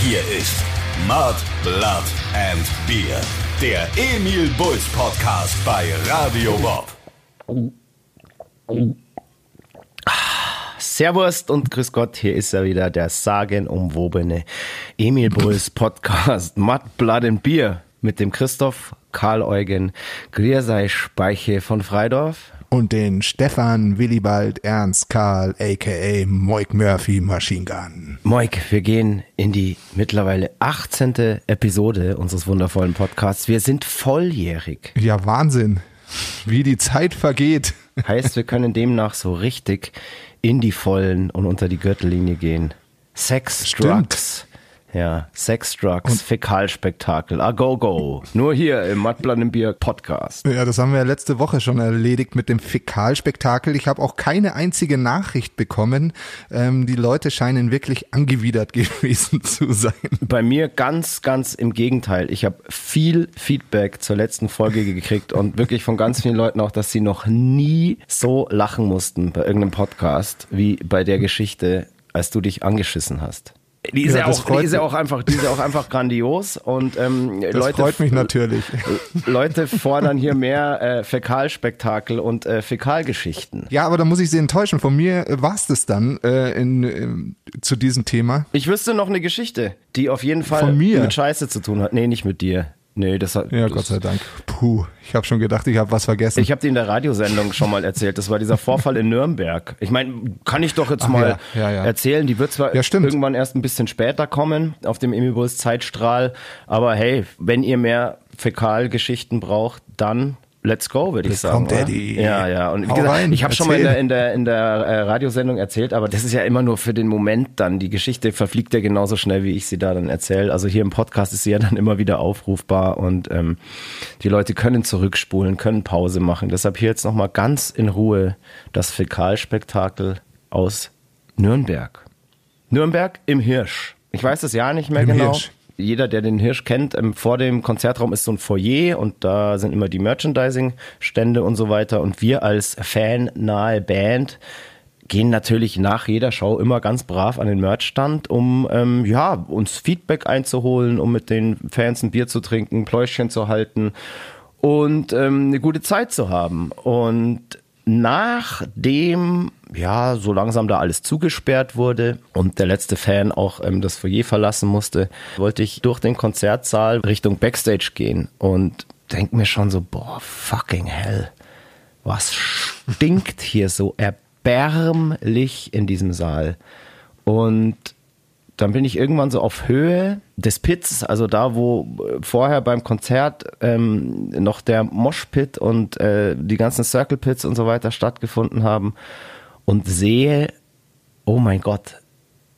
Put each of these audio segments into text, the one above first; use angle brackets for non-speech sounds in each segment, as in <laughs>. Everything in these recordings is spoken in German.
Hier ist Mud, Blood and Beer. Der Emil Bulls Podcast bei Radio Bob. Servus und grüß Gott, hier ist er wieder, der sagenumwobene Emil Bulls Podcast Mud, Blood and Beer mit dem Christoph Karl Eugen Griersei Speiche von Freidorf. Und den Stefan Willibald Ernst Karl, aka Moik Murphy Machine Gun. Moik, wir gehen in die mittlerweile 18. Episode unseres wundervollen Podcasts. Wir sind volljährig. Ja, Wahnsinn. Wie die Zeit vergeht. Heißt, wir können demnach so richtig in die Vollen und unter die Gürtellinie gehen. Sex, Stimmt. Drugs. Ja, Sex, Drugs, Fäkalspektakel, a go go. Nur hier im Mattblatt im Bier Podcast. Ja, das haben wir ja letzte Woche schon erledigt mit dem Fäkalspektakel. Ich habe auch keine einzige Nachricht bekommen. Ähm, die Leute scheinen wirklich angewidert <laughs> gewesen zu sein. Bei mir ganz, ganz im Gegenteil. Ich habe viel Feedback zur letzten Folge gekriegt und wirklich von ganz vielen Leuten auch, dass sie noch nie so lachen mussten bei irgendeinem Podcast wie bei der Geschichte, als du dich angeschissen hast. Die ist ja, Ja, auch, die ist ja auch einfach, die ist ja auch einfach grandios und ähm, Das Leute, freut mich natürlich. <laughs> Leute fordern hier mehr äh, Fäkalspektakel und äh, Fäkalgeschichten. Ja, aber da muss ich Sie enttäuschen. Von mir war es das dann äh, in, ähm, zu diesem Thema. Ich wüsste noch eine Geschichte, die auf jeden Fall mit Scheiße zu tun hat. Nee, nicht mit dir. Nee, das hat. Ja, das, Gott sei Dank. Puh, ich habe schon gedacht, ich habe was vergessen. Ich habe dir in der Radiosendung schon mal erzählt, das war dieser Vorfall in Nürnberg. Ich meine, kann ich doch jetzt Ach mal ja, ja, ja. erzählen. Die wird zwar irgendwann erst ein bisschen später kommen auf dem Emibus Zeitstrahl, aber hey, wenn ihr mehr Fäkalgeschichten braucht, dann let's go, würde ich sagen. oder? Daddy. Ja, ja. Und wie Hau gesagt, rein, ich habe schon mal in der, in der, in der äh, Radiosendung erzählt, aber das ist ja immer nur für den Moment dann. Die Geschichte verfliegt ja genauso schnell, wie ich sie da dann erzähle. Also hier im Podcast ist sie ja dann immer wieder aufrufbar und ähm, die Leute können zurückspulen, können Pause machen. Deshalb hier jetzt nochmal ganz in Ruhe das Fäkalspektakel aus Nürnberg. Nürnberg im Hirsch. Ich weiß das Jahr nicht mehr Im genau. Hirsch. Jeder, der den Hirsch kennt, ähm, vor dem Konzertraum ist so ein Foyer und da sind immer die Merchandising-Stände und so weiter. Und wir als fannahe Band gehen natürlich nach jeder Show immer ganz brav an den Merchstand, um ähm, ja, uns Feedback einzuholen, um mit den Fans ein Bier zu trinken, Pläuschchen zu halten und ähm, eine gute Zeit zu haben. Und nachdem ja so langsam da alles zugesperrt wurde und der letzte Fan auch ähm, das Foyer verlassen musste, wollte ich durch den Konzertsaal Richtung Backstage gehen und denk mir schon so, boah, fucking hell, was stinkt hier so erbärmlich in diesem Saal. Und dann bin ich irgendwann so auf Höhe des Pits, also da, wo äh, vorher beim Konzert ähm, noch der Moshpit und äh, die ganzen Circle Pits und so weiter stattgefunden haben und sehe, oh mein Gott,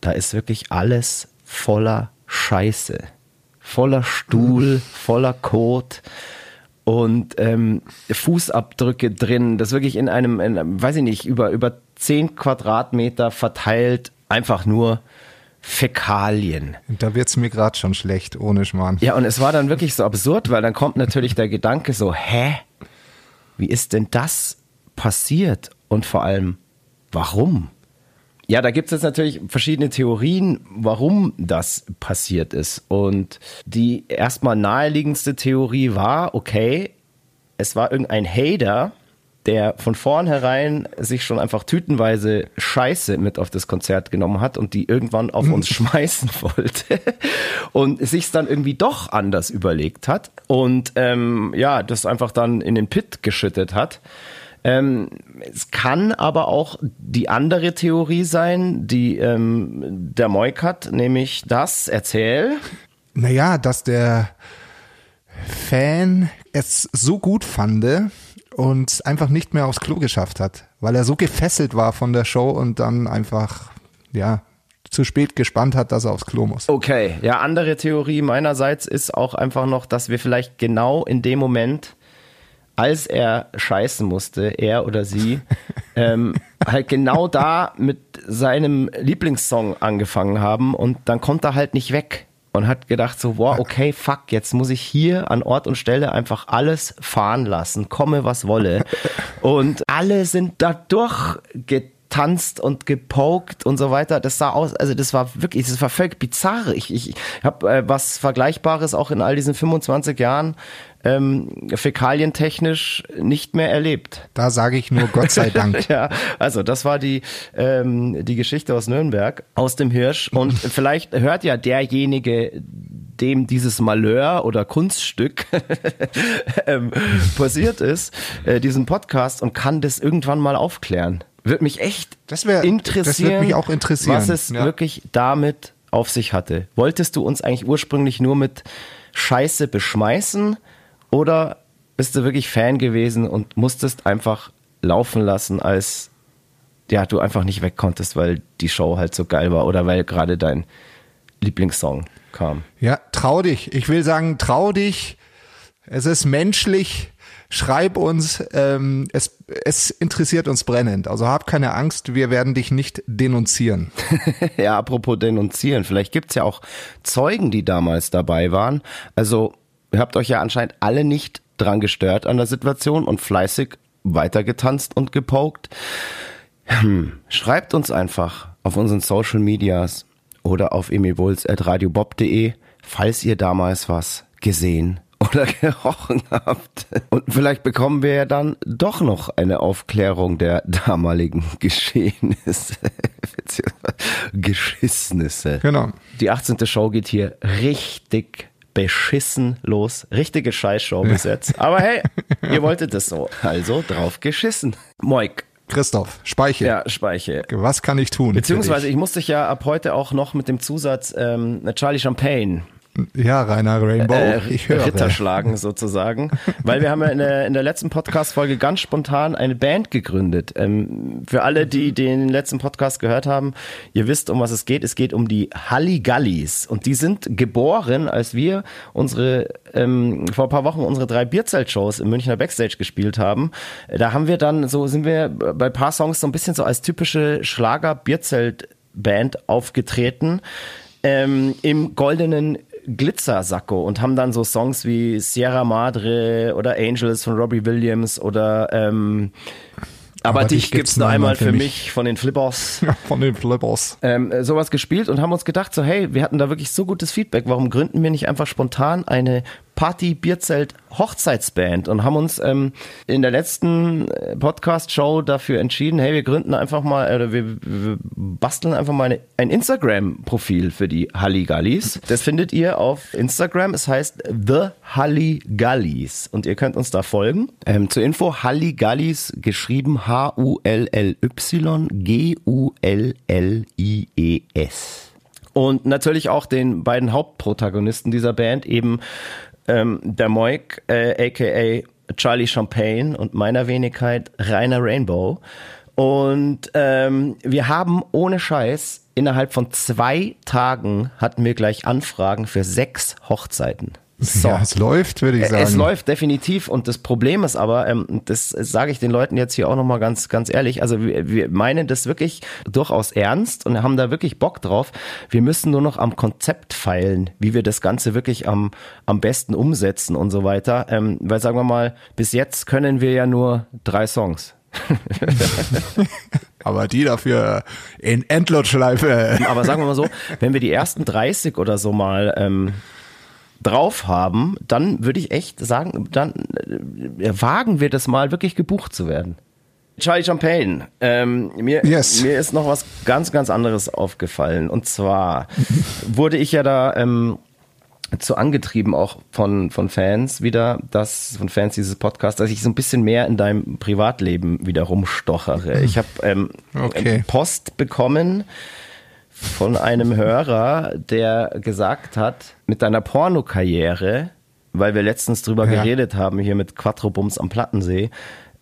da ist wirklich alles voller Scheiße, voller Stuhl, voller Kot und ähm, Fußabdrücke drin, das wirklich in einem, in einem, weiß ich nicht, über, über 10 Quadratmeter verteilt, einfach nur Fäkalien. da wird's mir gerade schon schlecht, ohne Schmarrn. Ja, und es war dann wirklich so absurd, weil dann kommt natürlich der Gedanke so, hä? Wie ist denn das passiert? Und vor allem, warum? Ja, da gibt es jetzt natürlich verschiedene Theorien, warum das passiert ist. Und die erstmal naheliegendste Theorie war, okay, es war irgendein Hater, der von vornherein sich schon einfach tütenweise Scheiße mit auf das Konzert genommen hat und die irgendwann auf uns <laughs> schmeißen wollte und sich dann irgendwie doch anders überlegt hat und ähm, ja, das einfach dann in den Pit geschüttet hat. Ähm, es kann aber auch die andere Theorie sein, die ähm, der Moik hat, nämlich das, erzähl. Naja, dass der Fan es so gut fand und einfach nicht mehr aufs Klo geschafft hat, weil er so gefesselt war von der Show und dann einfach, ja, zu spät gespannt hat, dass er aufs Klo muss. Okay, ja, andere Theorie meinerseits ist auch einfach noch, dass wir vielleicht genau in dem Moment, als er scheißen musste, er oder sie, <laughs> ähm, halt genau da mit seinem Lieblingssong angefangen haben und dann kommt er halt nicht weg und hat gedacht so, wow, okay, fuck, jetzt muss ich hier an Ort und Stelle einfach alles fahren lassen, komme was wolle. <laughs> Und alle sind da durchgetrabt getanzt und gepokt und so weiter. Das sah aus, also das war wirklich, das war völlig bizarr. Ich, ich habe äh, was Vergleichbares auch in all diesen 25 Jahren ähm, fäkalientechnisch nicht mehr erlebt. Da sage ich nur Gott sei Dank. <laughs> ja, also das war die, ähm, die Geschichte aus Nürnberg, aus dem Hirsch. Und <laughs> vielleicht hört ja derjenige, dem dieses Malheur oder Kunststück <laughs> ähm, passiert ist, äh, diesen Podcast und kann das irgendwann mal aufklären. Würde mich echt Das wär- interessieren, das würde mich auch interessieren, was es ja. wirklich damit auf sich hatte. Wolltest du uns eigentlich ursprünglich nur mit Scheiße beschmeißen oder bist du wirklich Fan gewesen und musstest einfach laufen lassen, als ja, du einfach nicht weg konntest, weil die Show halt so geil war oder weil gerade dein Lieblingssong kam? Ja, trau dich. Ich will sagen, trau dich. Es ist menschlich. Schreib uns. Ähm, es, es interessiert uns brennend. Also hab keine Angst. Wir werden dich nicht denunzieren. <laughs> Ja, apropos denunzieren, vielleicht gibt's ja auch Zeugen, die damals dabei waren. Also, habt euch ja anscheinend alle nicht dran gestört an der Situation und fleißig weitergetanzt und gepokt. Hm, Schreibt uns einfach auf unseren Social Medias oder auf emiwuls.radiobob.de, falls ihr damals was gesehen <laughs> oder gerochen habt. Und vielleicht bekommen wir ja dann doch noch eine Aufklärung der damaligen <laughs> Geschehnisse. Geschissnisse. Genau. Die 18. Show geht hier richtig beschissen los. Richtige Scheißshow bis jetzt. <laughs> Aber hey, ihr wolltet es so. Also drauf geschissen. Moik. Christoph, Speiche. Ja, Speiche. Was kann ich tun? Beziehungsweise ich muss dich ja ab heute auch noch mit dem Zusatz ähm, Charlie Champagne Ja, Rainer Rainbow. äh, ich höre. Ritter schlagen sozusagen. Weil wir haben ja in der, in der letzten Podcast-Folge ganz spontan eine Band gegründet. Ähm, für alle, die den letzten Podcast gehört haben, ihr wisst, um was es geht. Es geht um die Halligallis. Und die sind geboren, als wir unsere, ähm, vor ein paar Wochen unsere drei Bierzelt-Shows im Münchner Backstage gespielt haben. Da haben wir dann so, sind wir bei ein paar Songs so ein bisschen so als typische Schlager-Bierzelt-Band aufgetreten. Ähm, im goldenen Glitzersacko und haben dann so Songs wie Sierra Madre oder Angels von Robbie Williams oder ähm, aber, dich gibt's nur einmal für mich von den Flippers. <laughs> Von den Flippers. Ähm, äh, sowas gespielt und haben uns gedacht, so hey, wir hatten da wirklich so gutes Feedback, warum gründen wir nicht einfach spontan eine Party-Bierzelt-Hochzeitsband und haben uns ähm, in der letzten äh, Podcast-Show dafür entschieden, hey, wir gründen einfach mal, oder wir, wir basteln einfach mal eine, ein Instagram-Profil für die Halligallis. Das findet ihr auf Instagram, es heißt The Halligallis und ihr könnt uns da folgen. Ähm, zur Info, Halligallis geschrieben H-U-L-L-Y-G-U-L-L-I-E-S. Und natürlich auch den beiden Hauptprotagonisten dieser Band, eben ähm, der Moik, äh, aka Charlie Champagne und meiner Wenigkeit Rainer Rainbow. Und ähm, wir haben ohne Scheiß innerhalb von zwei Tagen hatten wir gleich Anfragen für sechs Hochzeiten. So. Ja, es läuft, würde ich sagen. Es läuft definitiv und das Problem ist aber, ähm, das sage ich den Leuten jetzt hier auch nochmal ganz, ganz ehrlich, also wir, wir meinen das wirklich durchaus ernst und haben da wirklich Bock drauf. Wir müssen nur noch am Konzept feilen, wie wir das Ganze wirklich am, am besten umsetzen und so weiter. Ähm, weil sagen wir mal, bis jetzt können wir ja nur drei Songs. <laughs> Aber die dafür in Endlotschleife. Aber sagen wir mal so, wenn wir die ersten 30 oder so mal ähm, drauf haben, dann würde ich echt sagen, dann äh, wagen wir das mal wirklich gebucht zu werden. Charlie Champagne, ähm, mir, Yes. mir ist noch was ganz, ganz anderes aufgefallen. Und zwar <laughs> wurde ich ja da ähm, zu angetrieben auch von, von Fans wieder, dass von Fans dieses Podcasts, dass ich so ein bisschen mehr in deinem Privatleben wieder rumstochere. Ich habe ähm, Okay. Post bekommen von einem Hörer, der gesagt hat, mit deiner Pornokarriere, weil wir letztens drüber Ja. geredet haben, hier mit Quattrobums am Plattensee,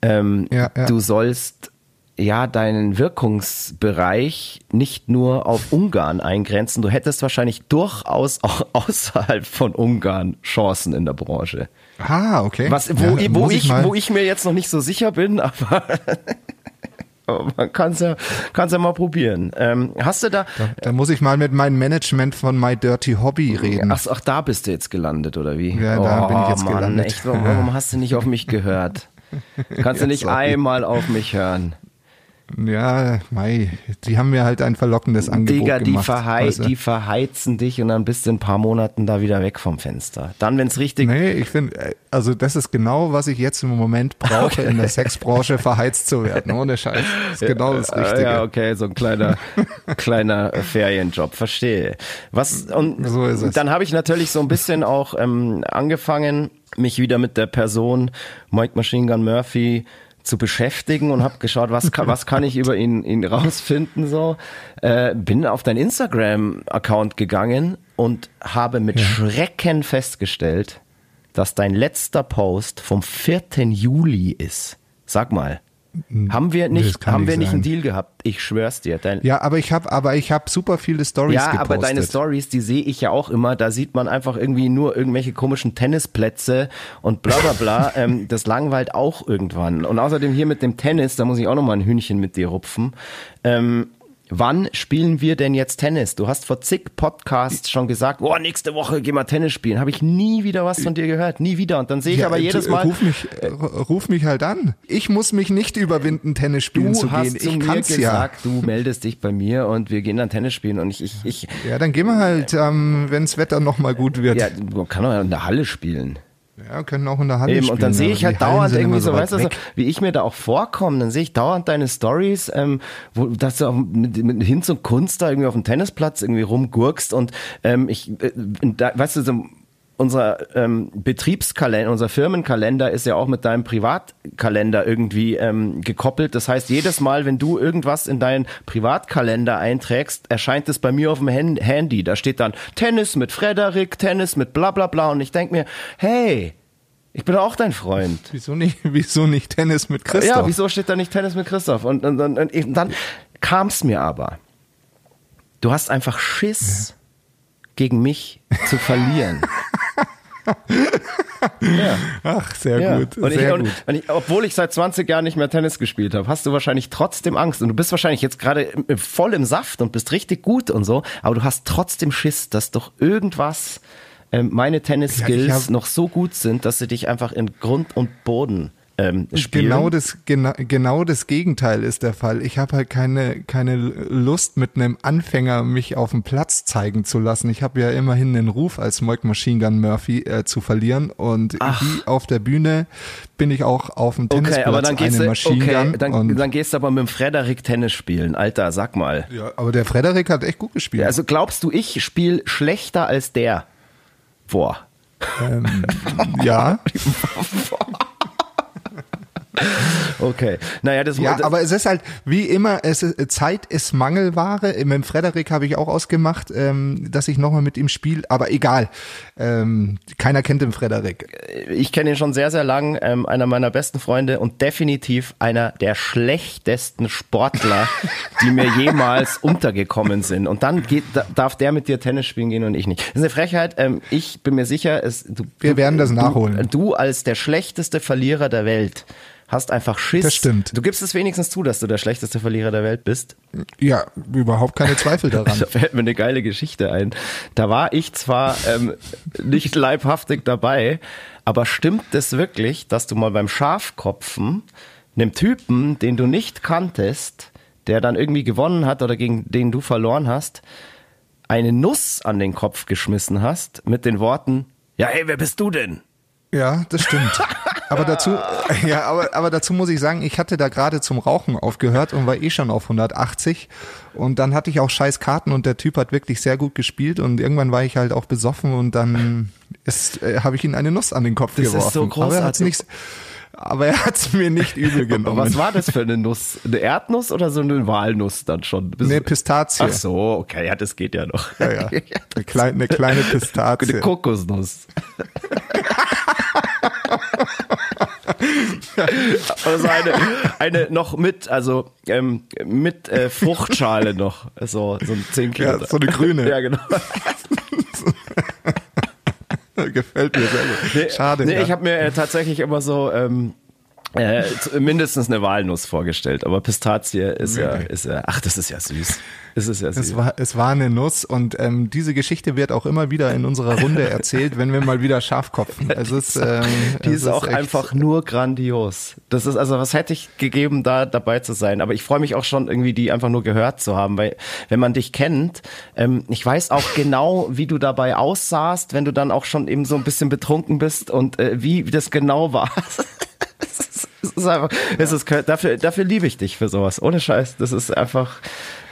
ähm, Ja, ja. du sollst ja deinen Wirkungsbereich nicht nur auf Ungarn eingrenzen, du hättest wahrscheinlich durchaus auch <laughs> außerhalb von Ungarn Chancen in der Branche. Ah, okay. Was, wo, Ja, ich, wo, ich, mal- wo ich mir jetzt noch nicht so sicher bin, <laughs> aber <laughs> man kann es ja, kann's ja mal probieren. Ähm, hast du da, Da muss ich mal mit meinem Management von My Dirty Hobby reden. ach, ach, da bist du jetzt gelandet, oder wie? Ja, da bin ich jetzt Mann, gelandet. Echt, warum, warum hast du nicht auf mich gehört? <laughs> Kannst du nicht einmal auf mich hören? Ja, Mai, die haben mir halt ein verlockendes Angebot Digga, die, gemacht. verhei weißt du? die verheizen dich und dann bist du in ein paar Monaten da wieder weg vom Fenster. Dann, wenn's richtig Nee, ich finde, also das ist genau, was ich jetzt im Moment brauche, in der Sexbranche verheizt zu werden. Ohne Scheiß. <laughs> Das ist genau das Äh, Richtige. Ja, okay, so ein kleiner, <laughs> kleiner Ferienjob, verstehe. Was und So ist es. dann habe ich natürlich so ein bisschen auch ähm, angefangen, mich wieder mit der Person Mike Machine Gun Murphy zu beschäftigen und habe geschaut, was kann, was kann ich über ihn, ihn rausfinden so. Äh, bin auf dein Instagram-Account gegangen und habe mit Schrecken festgestellt, dass dein letzter Post vom 4. Juli ist. Sag mal. Haben wir nicht, haben wir nicht einen Deal gehabt? Ich schwör's dir. Dein, Ja, aber ich habe, aber ich habe super viele Stories ja, gepostet. aber deine Stories, die sehe ich ja auch immer. Da sieht man einfach irgendwie nur irgendwelche komischen Tennisplätze und bla bla bla. <laughs> ähm, das langweilt auch irgendwann. Und außerdem hier mit dem Tennis, da muss ich auch noch mal ein Hühnchen mit dir rupfen. Ähm, wann spielen wir denn jetzt Tennis? Du hast vor zig Podcasts schon gesagt, oh, nächste Woche gehen wir Tennis spielen. Habe ich nie wieder was von dir gehört. Nie wieder. Und dann sehe ich Ja, aber jedes du, Mal. Ruf mich, äh, ruf mich halt an. Ich muss mich nicht überwinden, Tennis spielen Du zu hast gehen. Ich mir kann's ja. gesagt, du meldest dich bei mir und wir gehen dann Tennis spielen und ich, ich, ich Ja, dann gehen wir halt, ähm, wenns Wetter noch mal gut wird. ja, man kann doch in der Halle spielen. Ja, können auch in der Halle Eben, spielen. und dann sehe ich halt dauernd irgendwie so, weißt du, so, wie ich mir da auch vorkomme, dann sehe ich dauernd deine Stories, ähm, wo dass du auch mit, mit Hinz und Kunst da irgendwie auf dem Tennisplatz irgendwie rumgurkst und ähm, ich, äh, da, weißt du, so, unser ähm, Betriebskalender, unser Firmenkalender ist ja auch mit deinem Privatkalender irgendwie ähm, gekoppelt. Das heißt, jedes Mal, wenn du irgendwas in deinen Privatkalender einträgst, erscheint es bei mir auf dem Hen- Handy. Da steht dann Tennis mit Frederik, Tennis mit bla bla bla und ich denk mir, hey, ich bin auch dein Freund. <laughs> Wieso nicht, wieso nicht Tennis mit Christoph? Ja, wieso steht da nicht Tennis mit Christoph? Und, und, und, und dann kam es mir aber. Du hast einfach Schiss, gegen mich zu verlieren. <laughs> ja, Ach, sehr ja. gut, Und ich, sehr und, gut. und ich, obwohl ich seit 20 Jahren nicht mehr Tennis gespielt habe, hast du wahrscheinlich trotzdem Angst. Und du bist wahrscheinlich jetzt gerade voll im Saft und bist richtig gut und so, aber du hast trotzdem Schiss, dass doch irgendwas ähm, meine Tennis-Skills Ja, ich noch so gut sind, dass sie dich einfach in Grund und Boden ähm, spielen. Genau das, genau, genau das Gegenteil ist der Fall. Ich habe halt keine, keine Lust, mit einem Anfänger mich auf dem Platz zeigen zu lassen. Ich habe ja immerhin den Ruf, als Moik Machine Gun Murphy äh, zu verlieren. Und wie auf der Bühne bin ich auch auf dem Tennisplatz Okay, aber dann gehst eine du, Machine okay, Gun. dann, dann gehst du aber mit dem Frederik Tennis spielen. Alter, sag mal. ja, aber der Frederik hat echt gut gespielt. Also glaubst du, ich spiele schlechter als der? Boah. ähm, <laughs> ja, Okay. Naja, das Ja, aber es ist halt, wie immer, es ist, Zeit ist Mangelware. Mit dem Frederik habe ich auch ausgemacht, ähm, dass ich nochmal mit ihm spiele, aber egal. Ähm, keiner kennt den Frederik. ich kenne ihn schon sehr, sehr lang, ähm, einer meiner besten Freunde und definitiv einer der schlechtesten Sportler, <laughs> die mir jemals untergekommen sind. Und dann geht, da, darf der mit dir Tennis spielen gehen und ich nicht. Das ist eine Frechheit. Ähm, ich bin mir sicher, es, du, Wir werden das du, nachholen. Du als der schlechteste Verlierer der Welt hast einfach Schiss. Das stimmt. Du gibst es wenigstens zu, dass du der schlechteste Verlierer der Welt bist. Ja, überhaupt keine Zweifel daran. <laughs> Da fällt mir eine geile Geschichte ein. Da war ich zwar ähm, nicht leibhaftig dabei, aber stimmt es wirklich, dass du mal beim Schafkopfen einem Typen, den du nicht kanntest, der dann irgendwie gewonnen hat oder gegen den du verloren hast, eine Nuss an den Kopf geschmissen hast mit den Worten, ja, hey, wer bist du denn? Ja, das stimmt. Aber dazu, <laughs> ja, aber, aber dazu muss ich sagen, ich hatte da gerade zum Rauchen aufgehört und war eh schon auf 180. Und dann hatte ich auch scheiß Karten und der Typ hat wirklich sehr gut gespielt und irgendwann war ich halt auch besoffen und dann ist, äh, habe ich ihm eine Nuss an den Kopf Das ist geworfen. so Aber er hat's großartig. nicht, aber er hat's mir nicht übel genommen. Was war das für eine Nuss? Eine Erdnuss oder so eine Walnuss dann schon? Eine Pistazie. Ach so, okay, ja, das geht ja noch. Ja, ja. <laughs> Eine kleine, eine kleine Pistazie. Eine Kokosnuss. <laughs> also eine, eine noch mit, also ähm, mit äh, Fruchtschale noch. So, so ein 10 Kilo. Ja, so eine grüne. Ja, genau. <laughs> <laughs> Gefällt mir sehr gut. Nee, Schade. Nee, ja. ich habe mir äh, tatsächlich immer so ähm, äh, mindestens eine Walnuss vorgestellt, aber Pistazie ist ja, ist ja, ach, das ist ja süß. Das ist ja süß. Es war, es war eine Nuss und ähm, diese Geschichte wird auch immer wieder in unserer Runde erzählt, wenn wir mal wieder Schafkopfen. <laughs> Es ist, ähm, Die es ist auch einfach nur grandios. Das ist also, was hätte ich gegeben, da dabei zu sein? Aber ich freue mich auch schon irgendwie, die einfach nur gehört zu haben, weil wenn man dich kennt, ähm, ich weiß auch <laughs> genau, wie du dabei aussahst, wenn du dann auch schon eben so ein bisschen betrunken bist und äh, wie das genau war. <laughs> Es ist- es ist einfach, es ist, dafür, dafür liebe ich dich für sowas. Ohne Scheiß. Das ist einfach,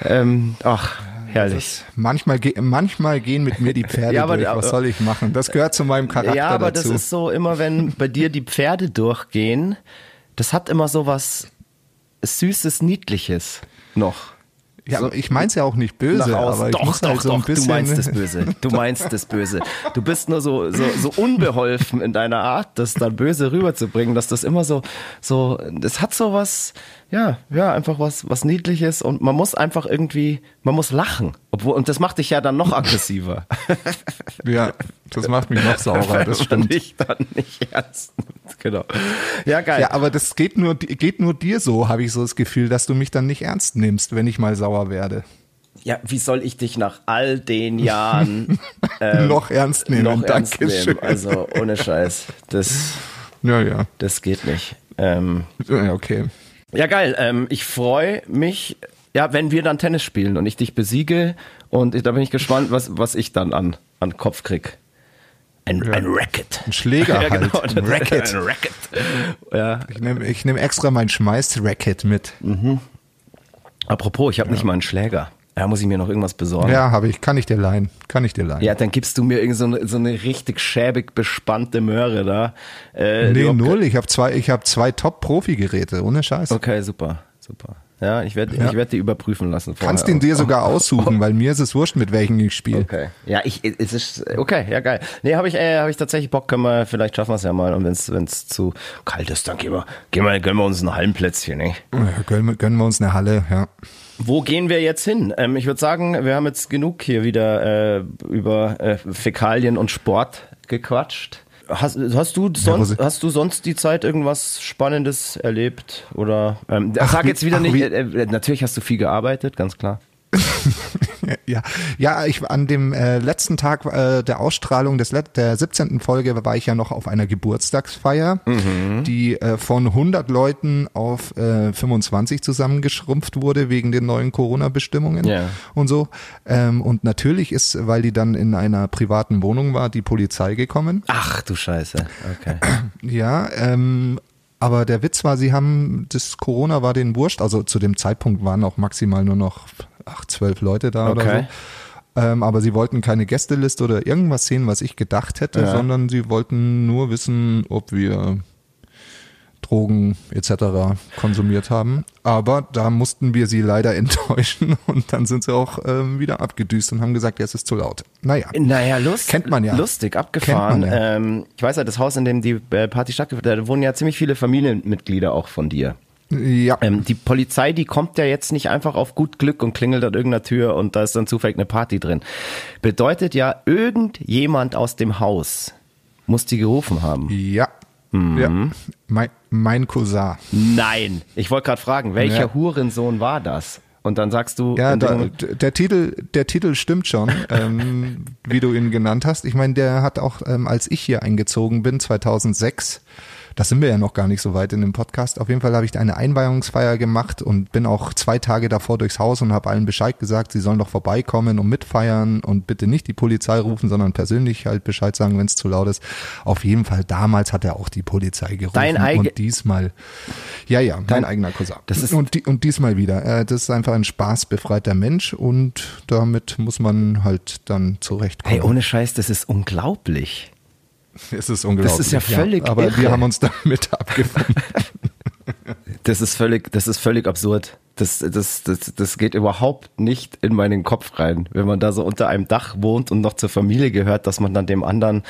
ähm, ach, herrlich. Manchmal, ge manchmal gehen mit mir die <laughs> Pferde Ja, aber- durch. Was soll ich machen? Das gehört zu meinem Charakter Ja, aber dazu. das ist so immer, wenn bei dir die Pferde durchgehen, das hat immer so was Süßes, Niedliches noch. Ja, so- ich mein's ja auch nicht böse, aber ich doch, muss doch, halt so ein doch, bisschen. du meinst das Böse. Du meinst das Böse. Du bist nur so, so, so unbeholfen in deiner Art, das dann böse rüberzubringen, dass das immer so, so, das hat so was, ja, ja, einfach was, was Niedliches und man muss einfach irgendwie, man muss lachen. Obwohl, und das macht dich ja dann noch aggressiver. <laughs> Ja, das macht mich noch saurer, Wenn das man stimmt. dich dann nicht ernst. Genau. Ja, geil. Ja, aber das geht nur, geht nur dir so, habe ich so das Gefühl, dass du mich dann nicht ernst nimmst, wenn ich mal sauer werde. Ja, wie soll ich dich nach all den Jahren <laughs> ähm, noch ernst nehmen. noch ernst nehmen? Also ohne Scheiß. Das, Ja, ja. das geht nicht. Ähm, Ja, okay. Ja, geil. Ähm, ich freue mich, ja, wenn wir dann Tennis spielen und ich dich besiege. Und da bin ich gespannt, was, was ich dann an, an Kopf krieg. Ein, ein Racket. Ein Schläger <laughs> ja, halt. genau. Ein Racket. Ein Racket. Ja. Ich nehme ich nehm extra mein Schmeiß-Racket mit. Apropos, ich habe nicht mal einen Schläger. Da muss ich mir noch irgendwas besorgen. Ja, habe ich. Kann ich dir leihen. Kann ich dir leihen. Ja, dann gibst du mir irgend so eine, so eine richtig schäbig bespannte Möhre da. Äh, nee, null. Ich habe zwei, ich hab zwei Top-Profi-Geräte. Ohne Scheiß. Okay, super, super. Ja, ich werde Ja. ich werd die überprüfen lassen. Vorher. Kannst ihn dir sogar <laughs> aussuchen, weil mir ist es wurscht, mit welchen ich spiele. Okay. Ja, ich, es ist, okay, ja, geil. Nee, habe ich, äh, hab ich tatsächlich Bock, können wir, vielleicht schaffen wir es ja mal. Und wenn es zu kalt ist, dann gehen wir, gehen wir, gönnen wir uns ein Hallenplätzchen, ne? Ja, gönnen, gönnen wir uns eine Halle, ja. Wo gehen wir jetzt hin? Ähm, ich würde sagen, wir haben jetzt genug hier wieder äh, über äh, Fäkalien und Sport gequatscht. Hast, hast, du sonst, hast du sonst die Zeit irgendwas Spannendes erlebt? Oder ähm, sag wie- jetzt wieder ach, nicht, äh, äh, natürlich hast du viel gearbeitet, ganz klar. <laughs> Ja, ja, ich an dem äh, letzten Tag äh, der Ausstrahlung des Let der 17. Folge war ich ja noch auf einer Geburtstagsfeier, Mhm. die äh, von 100 Leuten auf äh, 25 zusammengeschrumpft wurde wegen den neuen Corona-Bestimmungen Ja. und so. Ähm, und natürlich ist, weil die dann in einer privaten Wohnung war, die Polizei gekommen. Ach du Scheiße, okay. Ja, ähm, aber der Witz war, sie haben, das Corona war denen wurscht, also zu dem Zeitpunkt waren auch maximal nur noch acht, zwölf Leute da oder Okay. so. Ähm, aber sie wollten keine Gästeliste oder irgendwas sehen, was ich gedacht hätte, Ja. sondern sie wollten nur wissen, ob wir Drogen etc. konsumiert haben. Aber da mussten wir sie leider <laughs> enttäuschen und dann sind sie auch ähm, wieder abgedüst und haben gesagt, ja, es ist zu laut. Naja. Naja, lust, Kennt man ja. lustig, abgefahren. Ja. ähm, ich weiß ja, das Haus, in dem die äh, Party stattgefunden hat, da wohnen ja ziemlich viele Familienmitglieder auch von dir. Ja. Ähm, die Polizei, die kommt ja jetzt nicht einfach auf gut Glück und klingelt an irgendeiner Tür und da ist dann zufällig eine Party drin. Bedeutet ja, irgendjemand aus dem Haus muss die gerufen haben. Ja. Mhm. Ja. Mein, mein Cousin. Nein. Ich wollte gerade fragen, welcher Ja. Hurensohn war das? Und dann sagst du, Ja, da, der Titel, der Titel stimmt schon, <laughs> ähm, wie du ihn genannt hast. Ich meine, der hat auch, ähm, als ich hier eingezogen bin, 2006, da sind wir ja noch gar nicht so weit in dem Podcast. Auf jeden Fall habe ich eine Einweihungsfeier gemacht und bin auch zwei Tage davor durchs Haus und habe allen Bescheid gesagt, sie sollen doch vorbeikommen und mitfeiern und bitte nicht die Polizei rufen, sondern persönlich halt Bescheid sagen, wenn es zu laut ist. Auf jeden Fall damals hat er auch die Polizei gerufen Dein und diesmal, ja, ja, Dein- mein eigener Cousin. Das ist- und, die, und diesmal wieder. Äh, das ist einfach ein spaßbefreiter Mensch und damit muss man halt dann zurechtkommen. hey, ohne Scheiß, das ist unglaublich. <laughs> es ist unglaublich. Das ist ja völlig Aber irre. wir haben uns damit <laughs> abgefunden. Das ist völlig, das ist völlig absurd. Das, das, das, das geht überhaupt nicht in meinen Kopf rein, wenn man da so unter einem Dach wohnt und noch zur Familie gehört, dass man dann dem anderen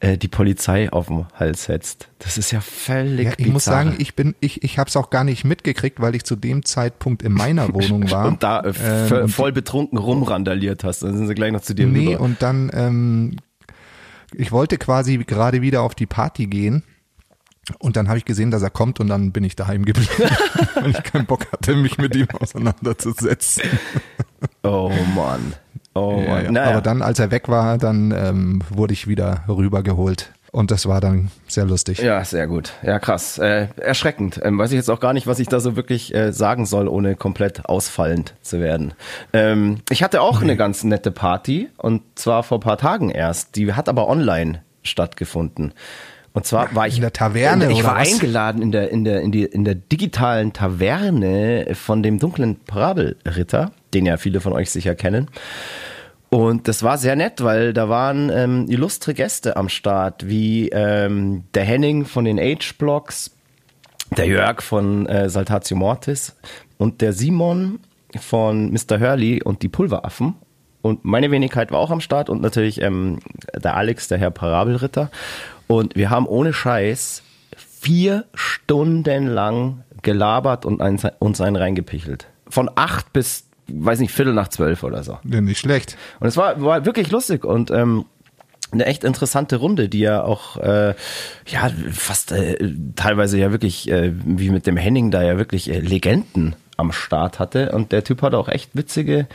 äh, die Polizei auf den Hals setzt. Das ist ja völlig Ja, ich bizarr. muss sagen, ich bin, ich, ich habe es auch gar nicht mitgekriegt, weil ich zu dem Zeitpunkt in meiner <laughs> Wohnung war. und da äh, Ähm, voll betrunken rumrandaliert hast. Dann sind sie gleich noch zu dir Nee, rüber. und dann, ähm, ich wollte quasi gerade wieder auf die Party gehen Und dann habe ich gesehen, dass er kommt und dann bin ich daheim geblieben, <laughs> weil ich keinen Bock hatte, mich mit ihm auseinanderzusetzen. Oh Mann. Oh Ja, Mann. ja. Naja. Aber dann, als er weg war, dann ähm, wurde ich wieder rübergeholt. Und das war dann sehr lustig. Ja, sehr gut. Ja, krass. Äh, erschreckend. Ähm, weiß ich jetzt auch gar nicht, was ich da so wirklich äh, sagen soll, ohne komplett ausfallend zu werden. Ähm, ich hatte auch eine ganz nette Party und zwar vor ein paar Tagen erst. Die hat aber online stattgefunden. Und zwar war ich In der Taverne, Ich war was? eingeladen in der in der in die in der digitalen Taverne von dem dunklen Parabelritter, den ja viele von euch sicher kennen. Und das war sehr nett, weil da waren ähm, illustre Gäste am Start, wie ähm, der Henning von den H-Blocks, der Jörg von äh, Saltatio Mortis und der Simon von Mr. Hurley und die Pulveraffen. Und meine Wenigkeit war auch am Start und natürlich ähm, der Alex, der Herr Parabelritter. Und wir haben ohne Scheiß vier Stunden lang gelabert und uns einen reingepichelt. Von acht bis, weiß nicht, Viertel nach zwölf oder so. Ja, nicht schlecht. Und es war, war wirklich lustig und ähm, eine echt interessante Runde, die ja auch äh, ja fast äh, teilweise ja wirklich äh, wie mit dem Henning da ja wirklich äh, Legenden am Start hatte und der Typ hat auch echt witzige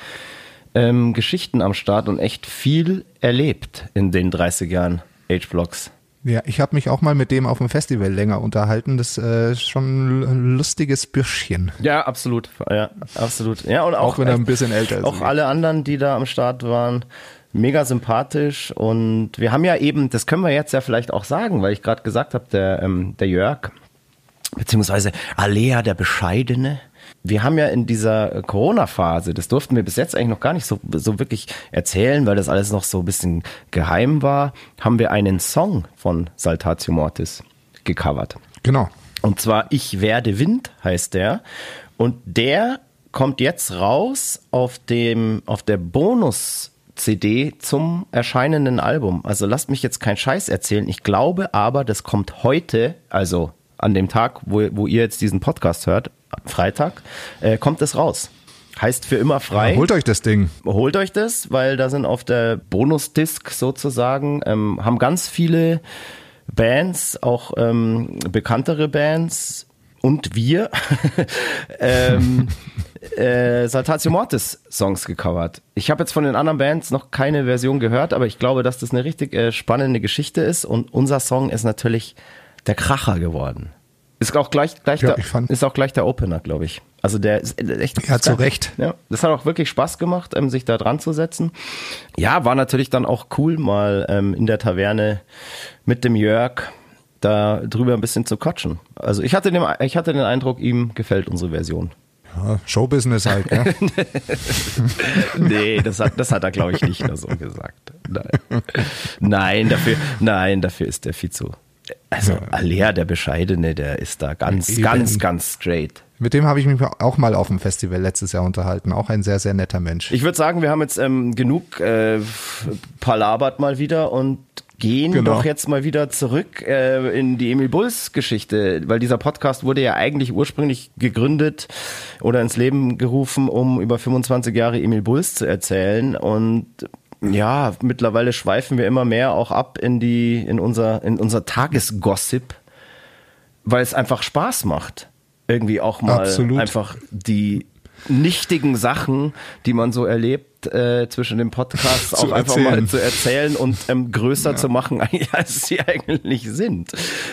ähm, Geschichten am Start und echt viel erlebt in den 30 Jahren H-Blocks. Ja, ich habe mich auch mal mit dem auf dem Festival länger unterhalten. Das äh, ist schon ein lustiges Bürschchen. Ja, absolut. Ja, absolut. Ja, und auch, Auch wenn er ein bisschen älter ist. Auch alle anderen, die da am Start waren, mega sympathisch. Und wir haben ja eben, das können wir jetzt ja vielleicht auch sagen, weil ich gerade gesagt habe, der, ähm, der Jörg, beziehungsweise Alea der Bescheidene. Wir haben ja in dieser Corona-Phase, das durften wir bis jetzt eigentlich noch gar nicht so, so wirklich erzählen, weil das alles noch so ein bisschen geheim war, haben wir einen Song von Saltatio Mortis gecovert. Genau. Und zwar Ich werde Wind heißt der. Und der kommt jetzt raus auf dem, auf der Bonus CD zum erscheinenden Album. Also lasst mich jetzt keinen Scheiß erzählen. Ich glaube aber, das kommt heute, also an dem Tag, wo, wo ihr jetzt diesen Podcast hört, Freitag, äh, kommt es raus. Heißt für immer frei Holt euch das Ding. holt euch das, weil da sind auf der Bonusdisk sozusagen, ähm, haben ganz viele Bands, auch ähm, bekanntere Bands und wir <laughs> ähm, <laughs> äh, Saltatio Mortis Songs gecovert. Ich habe jetzt von den anderen Bands noch keine Version gehört, aber ich glaube, dass das eine richtig äh, spannende Geschichte ist und unser Song ist natürlich der Kracher geworden. Ist auch gleich, gleich Ja, der, ist auch gleich der Opener, glaube ich. Also der ist echt. Ja, zu Recht. Ja, das hat auch wirklich Spaß gemacht, ähm, sich da dran zu setzen. Ja, war natürlich dann auch cool, mal ähm, in der Taverne mit dem Jörg da drüber ein bisschen zu quatschen. Also ich hatte den, ich hatte den Eindruck, ihm gefällt unsere Version. Ja, Showbusiness halt, ja. <laughs> Nee, das hat, das hat er, glaube ich, nicht nur so gesagt. Nein. nein, dafür, nein, dafür ist der viel zu. Also Alea, der Bescheidene, der ist da ganz, Eben. ganz, ganz straight. Mit dem habe ich mich auch mal auf dem Festival letztes Jahr unterhalten. Auch ein sehr, sehr netter Mensch. Ich würde sagen, wir haben jetzt ähm, genug äh, palabert mal wieder und gehen Genau. doch jetzt mal wieder zurück äh, in die Emil Bulls Geschichte, weil dieser Podcast wurde ja eigentlich ursprünglich gegründet oder ins Leben gerufen, um über 25 Jahre Emil Bulls zu erzählen und ja, mittlerweile schweifen wir immer mehr auch ab in die in unser in unser Tagesgossip, weil es einfach Spaß macht. Irgendwie auch mal Absolut. einfach die nichtigen Sachen, die man so erlebt äh, zwischen den Podcasts, <laughs> auch einfach mal erzählen. zu erzählen und ähm, größer zu machen, <laughs> als sie eigentlich sind.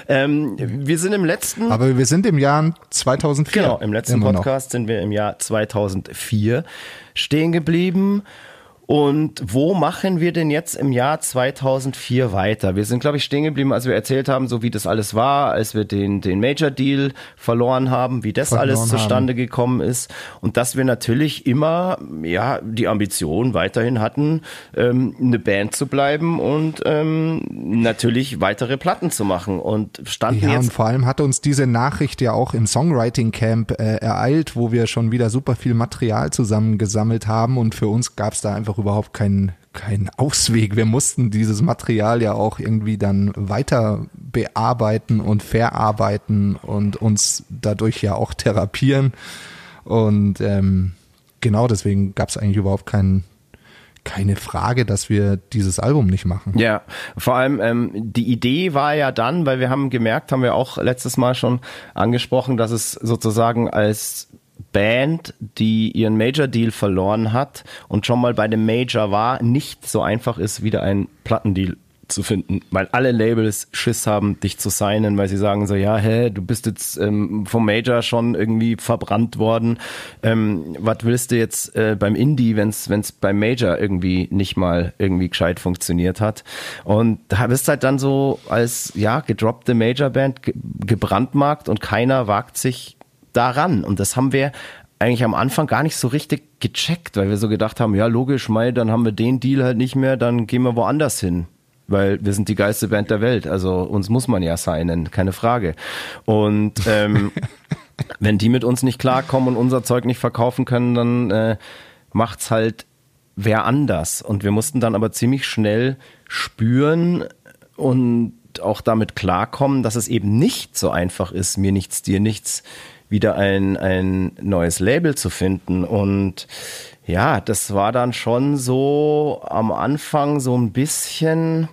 Ähm, wir sind im letzten Aber wir sind im Jahr 2004. Genau, im letzten Immer noch. Podcast sind wir im Jahr 2004 stehen geblieben. Und wo machen wir denn jetzt im Jahr 2004 weiter? Wir sind, glaube ich, stehen geblieben, als wir erzählt haben, so wie das alles war, als wir den, den Major Deal verloren haben, wie das Verloren alles haben. zustande gekommen ist. Und dass wir natürlich immer, ja, die Ambition weiterhin hatten, ähm, eine Band zu bleiben und ähm, natürlich weitere Platten zu machen. Und standen Ja, jetzt und vor allem hat uns diese Nachricht ja auch im Songwriting Camp äh, ereilt, wo wir schon wieder super viel Material zusammengesammelt haben und für uns gab es da einfach überhaupt keinen keinen Ausweg. Wir mussten dieses Material ja auch irgendwie dann weiter bearbeiten und verarbeiten und uns dadurch ja auch therapieren. Und ähm, genau deswegen gab es eigentlich überhaupt keinen keine Frage, dass wir dieses Album nicht machen. Ja, vor allem ähm, die Idee war ja dann, weil wir haben gemerkt, haben wir auch letztes Mal schon angesprochen, dass es sozusagen als Band, die ihren Major Deal verloren hat und schon mal bei dem Major war, nicht so einfach ist, wieder einen Plattendeal zu finden, weil alle Labels Schiss haben, dich zu signen, weil sie sagen so, ja, hä, du bist jetzt ähm, vom Major schon irgendwie verbrannt worden. Ähm, was willst du jetzt äh, beim Indie, wenn es beim Major irgendwie nicht mal irgendwie gescheit funktioniert hat? Und da bist halt dann so als ja gedroppte Major-Band ge gebrandmarkt und keiner wagt sich daran. Und das haben wir eigentlich am Anfang gar nicht so richtig gecheckt, weil wir so gedacht haben, ja logisch, Mai, dann haben wir den Deal halt nicht mehr, dann gehen wir woanders hin weil wir sind die geilste Band der Welt. Also uns muss man ja signen, keine Frage. Und ähm, <laughs> wenn die mit uns nicht klarkommen und unser Zeug nicht verkaufen können, dann äh, macht's halt wer anders. Und wir mussten dann aber ziemlich schnell spüren und auch damit klarkommen, dass es eben nicht so einfach ist, mir nichts, dir nichts, wieder ein, ein neues Label zu finden. Und ja, das war dann schon so am Anfang so ein bisschen,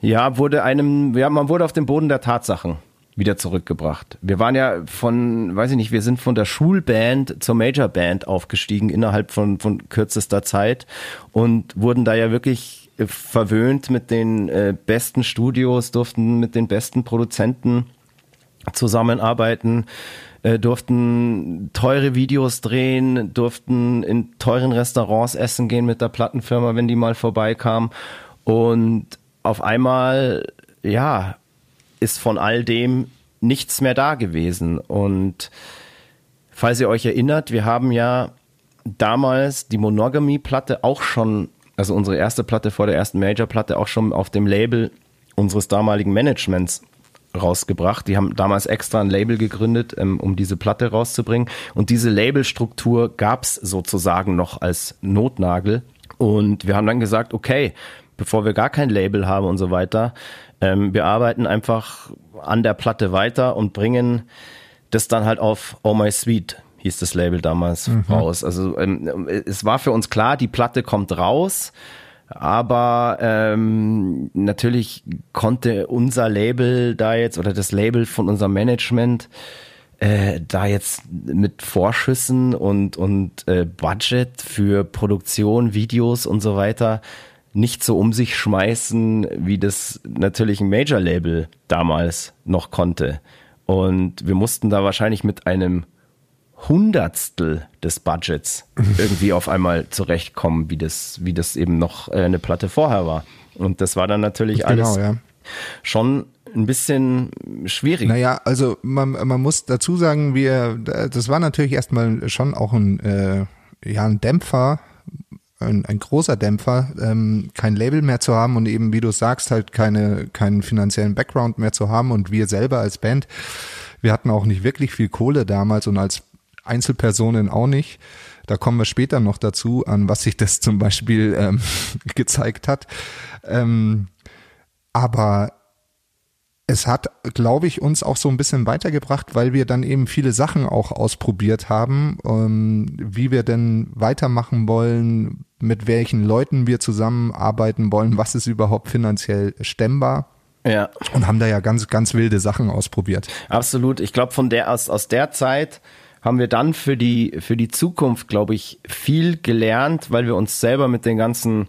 ja, wurde einem, ja, man wurde auf den Boden der Tatsachen wieder zurückgebracht. Wir waren ja von, weiß ich nicht, wir sind von der Schulband zur Majorband aufgestiegen innerhalb von, von kürzester Zeit und wurden da ja wirklich verwöhnt mit den äh, besten Studios, durften mit den besten Produzenten zusammenarbeiten äh, durften teure Videos drehen, durften in teuren Restaurants essen gehen mit der Plattenfirma, wenn die mal vorbeikam. Und auf einmal, ja, ist von all dem nichts mehr da gewesen. Und falls ihr euch erinnert, wir haben ja damals die Monogamy-Platte auch schon, also unsere erste Platte vor der ersten Major-Platte auch schon auf dem Label unseres damaligen Managements rausgebracht. Die haben damals extra ein Label gegründet, ähm, um diese Platte rauszubringen. Und diese Labelstruktur gab's sozusagen noch als Notnagel. Und wir haben dann gesagt, okay, bevor wir gar kein Label haben und so weiter, ähm, wir arbeiten einfach an der Platte weiter und bringen das dann halt auf Oh My Sweet hieß das Label damals mhm. raus. Also ähm, es war für uns klar, die Platte kommt raus aber ähm, natürlich konnte unser Label da jetzt oder das Label von unserem Management äh, da jetzt mit Vorschüssen und, und äh, Budget für Produktion, Videos und so weiter nicht so um sich schmeißen, wie das natürlich ein Major-Label damals noch konnte. Und wir mussten da wahrscheinlich mit einem Hundertstel des Budgets irgendwie auf einmal zurechtkommen, wie das, wie das eben noch äh, eine Platte vorher war. Und das war dann natürlich genau, alles ja. schon ein bisschen schwierig. Naja, also man, man muss dazu sagen, wir, das war natürlich erstmal schon auch ein, äh, ja, ein Dämpfer, ein, ein großer Dämpfer, ähm, kein Label mehr zu haben und eben, wie du sagst, halt keine, keinen finanziellen Background mehr zu haben und wir selber als Band, wir hatten auch nicht wirklich viel Kohle damals und als Einzelpersonen auch nicht. Da kommen wir später noch dazu, an was sich das zum Beispiel ähm, <laughs> gezeigt hat. Ähm, aber es hat, glaube ich, uns auch so ein bisschen weitergebracht, weil wir dann eben viele Sachen auch ausprobiert haben, ähm, wie wir denn weitermachen wollen, mit welchen Leuten wir zusammenarbeiten wollen, was ist überhaupt finanziell stemmbar. Ja. Und haben da ja ganz, ganz wilde Sachen ausprobiert. Absolut. Ich glaube, von der, aus, aus der Zeit, haben wir dann für die, für die Zukunft, glaube ich, viel gelernt, weil wir uns selber mit den ganzen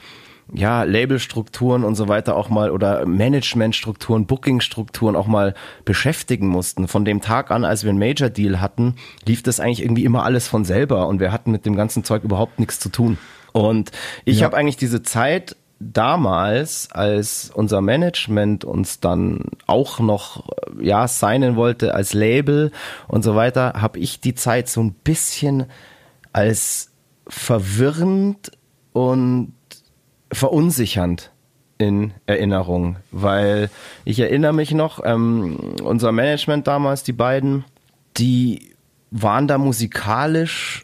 ja, Labelstrukturen und so weiter auch mal oder Managementstrukturen, Bookingstrukturen auch mal beschäftigen mussten. Von dem Tag an, als wir einen Major Deal hatten, lief das eigentlich irgendwie immer alles von selber und wir hatten mit dem ganzen Zeug überhaupt nichts zu tun. Und ich ja. habe eigentlich diese Zeit damals, als unser Management uns dann auch noch ja signen wollte als Label und so weiter, habe ich die Zeit so ein bisschen als verwirrend und verunsichernd in Erinnerung, weil ich erinnere mich noch, ähm, unser Management damals, die beiden, die waren da musikalisch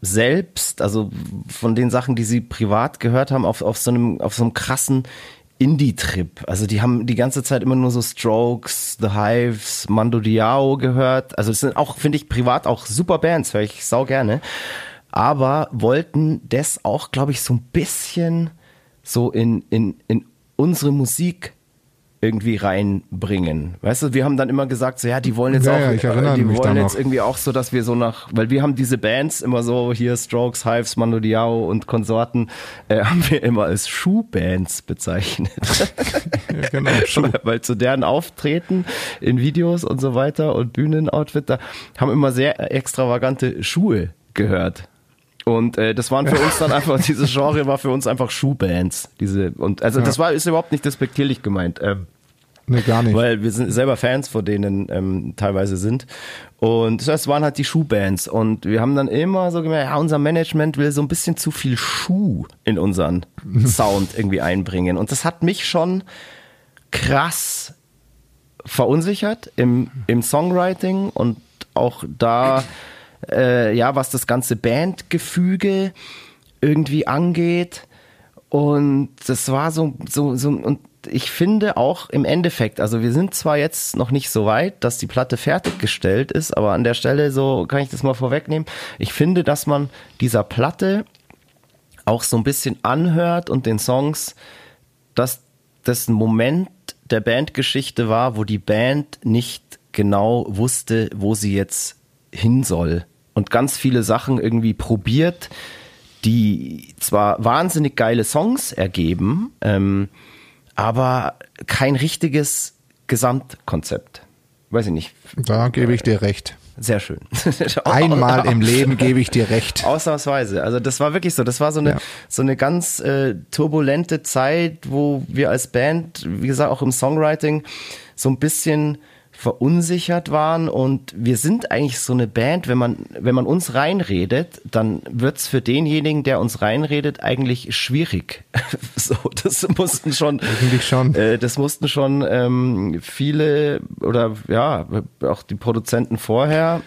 selbst, also von den Sachen, die sie privat gehört haben, auf, auf, so, einem, auf so einem krassen Indie-Trip. Also die haben die ganze Zeit immer nur so Strokes, The Hives, Mando Diao gehört. Also es sind auch, finde ich, privat auch super Bands, höre ich sau gerne. aber wollten das auch, glaube ich, so ein bisschen so in, in, in unsere Musik irgendwie reinbringen. Weißt du, wir haben dann immer gesagt, so ja, die wollen jetzt Ja, auch, ja, ich erinnere die mich wollen jetzt noch. irgendwie auch so, dass wir so nach, weil wir haben diese Bands immer so hier Strokes, Hives, Mando Diao und Konsorten äh, <laughs> haben wir immer als Schuhbands bezeichnet. <laughs> Ja, genau. <laughs> Schuh. weil zu deren Auftreten in Videos und so weiter und Bühnenoutfit, da haben immer sehr extravagante Schuhe gehört. Und äh, das waren für uns dann einfach, <laughs> dieses Genre war für uns einfach Schuhbands. Diese, und also das war, ist überhaupt nicht despektierlich gemeint. Ähm, Nee, gar nicht. weil wir sind selber Fans von denen ähm, teilweise sind. Und das waren halt die Schuhbands. Und wir haben dann immer so gemerkt, ja, unser Management will so ein bisschen zu viel Schuh in unseren <laughs> Sound irgendwie einbringen. Und das hat mich schon krass verunsichert im, im Songwriting und auch da, äh, ja, was das ganze Bandgefüge irgendwie angeht. Und das war so, so, so, und ich finde auch im Endeffekt, also wir sind zwar jetzt noch nicht so weit, dass die Platte fertiggestellt ist, aber an der Stelle, so kann ich das mal vorwegnehmen, ich finde, dass man dieser Platte auch so ein bisschen anhört und den Songs, dass das ein Moment der Bandgeschichte war, wo die Band nicht genau wusste, wo sie jetzt hin soll. Und ganz viele Sachen irgendwie probiert, die zwar wahnsinnig geile Songs ergeben, ähm, aber kein richtiges Gesamtkonzept. Weiß ich nicht. Da gebe ich dir recht. Sehr schön. <laughs> Einmal im Leben gebe ich dir recht. Ausnahmsweise. Also das war wirklich so. Das war so eine, Ja. so eine ganz äh, turbulente Zeit, wo wir als Band, wie gesagt, auch im Songwriting so ein bisschen verunsichert waren und wir sind eigentlich so eine Band, wenn man, wenn man uns reinredet, dann wird's für denjenigen, der uns reinredet, eigentlich schwierig. <laughs> so, das mussten schon, Eigentlich schon. äh, das mussten schon ähm, viele oder ja, auch die Produzenten vorher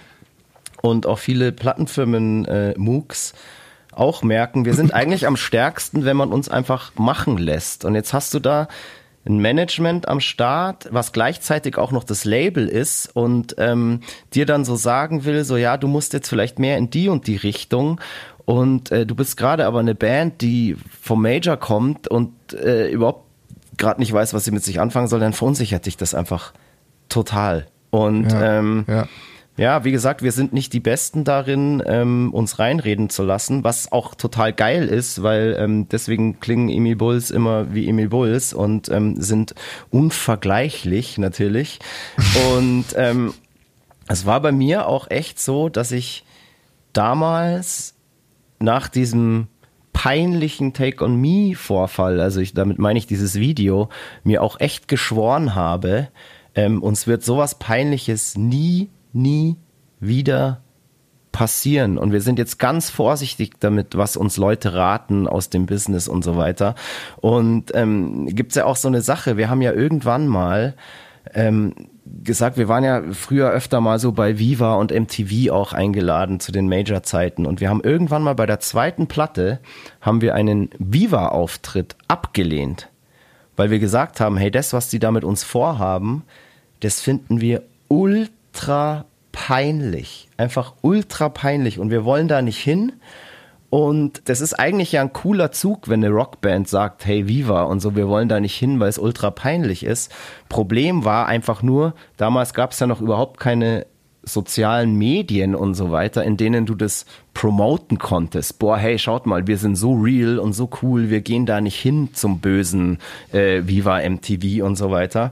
und auch viele Plattenfirmen äh, MOOCs auch merken, wir sind eigentlich am stärksten, wenn man uns einfach machen lässt. Und jetzt hast du da ein Management am Start, was gleichzeitig auch noch das Label ist und ähm, dir dann so sagen will, so ja, du musst jetzt vielleicht mehr in die und die Richtung und äh, du bist gerade aber eine Band, die vom Major kommt und äh, überhaupt gerade nicht weiß, was sie mit sich anfangen soll, dann verunsichert dich das einfach total. Und Ja, ähm, ja. Ja, wie gesagt, wir sind nicht die Besten darin, ähm, uns reinreden zu lassen, was auch total geil ist, weil ähm, deswegen klingen Emil Bulls immer wie Emil Bulls und ähm, sind unvergleichlich natürlich. und <laughs> ähm, es war bei mir auch echt so, dass ich damals nach diesem peinlichen Take on Me Vorfall, also ich, damit meine ich dieses Video, mir auch echt geschworen habe, ähm, uns wird sowas Peinliches nie, nie wieder passieren. Und wir sind jetzt ganz vorsichtig damit, was uns Leute raten aus dem Business und so weiter. Und ähm, gibt's ja auch so eine Sache, wir haben ja irgendwann mal ähm, gesagt, wir waren ja früher öfter mal so bei Viva und MTV auch eingeladen zu den Major-Zeiten und wir haben irgendwann mal bei der zweiten Platte haben wir einen Viva-Auftritt abgelehnt, weil wir gesagt haben, hey, das, was die da mit uns vorhaben, das finden wir ultra peinlich, einfach ultra peinlich und wir wollen da nicht hin. Und das ist eigentlich ja ein cooler Zug, wenn eine Rockband sagt, hey Viva und so, wir wollen da nicht hin, weil es ultra peinlich ist. Problem war einfach nur, damals gab es ja noch überhaupt keine sozialen Medien und so weiter, in denen du das promoten konntest. Boah, hey, schaut mal, wir sind so real und so cool, wir gehen da nicht hin zum bösen äh, Viva MTV und so weiter.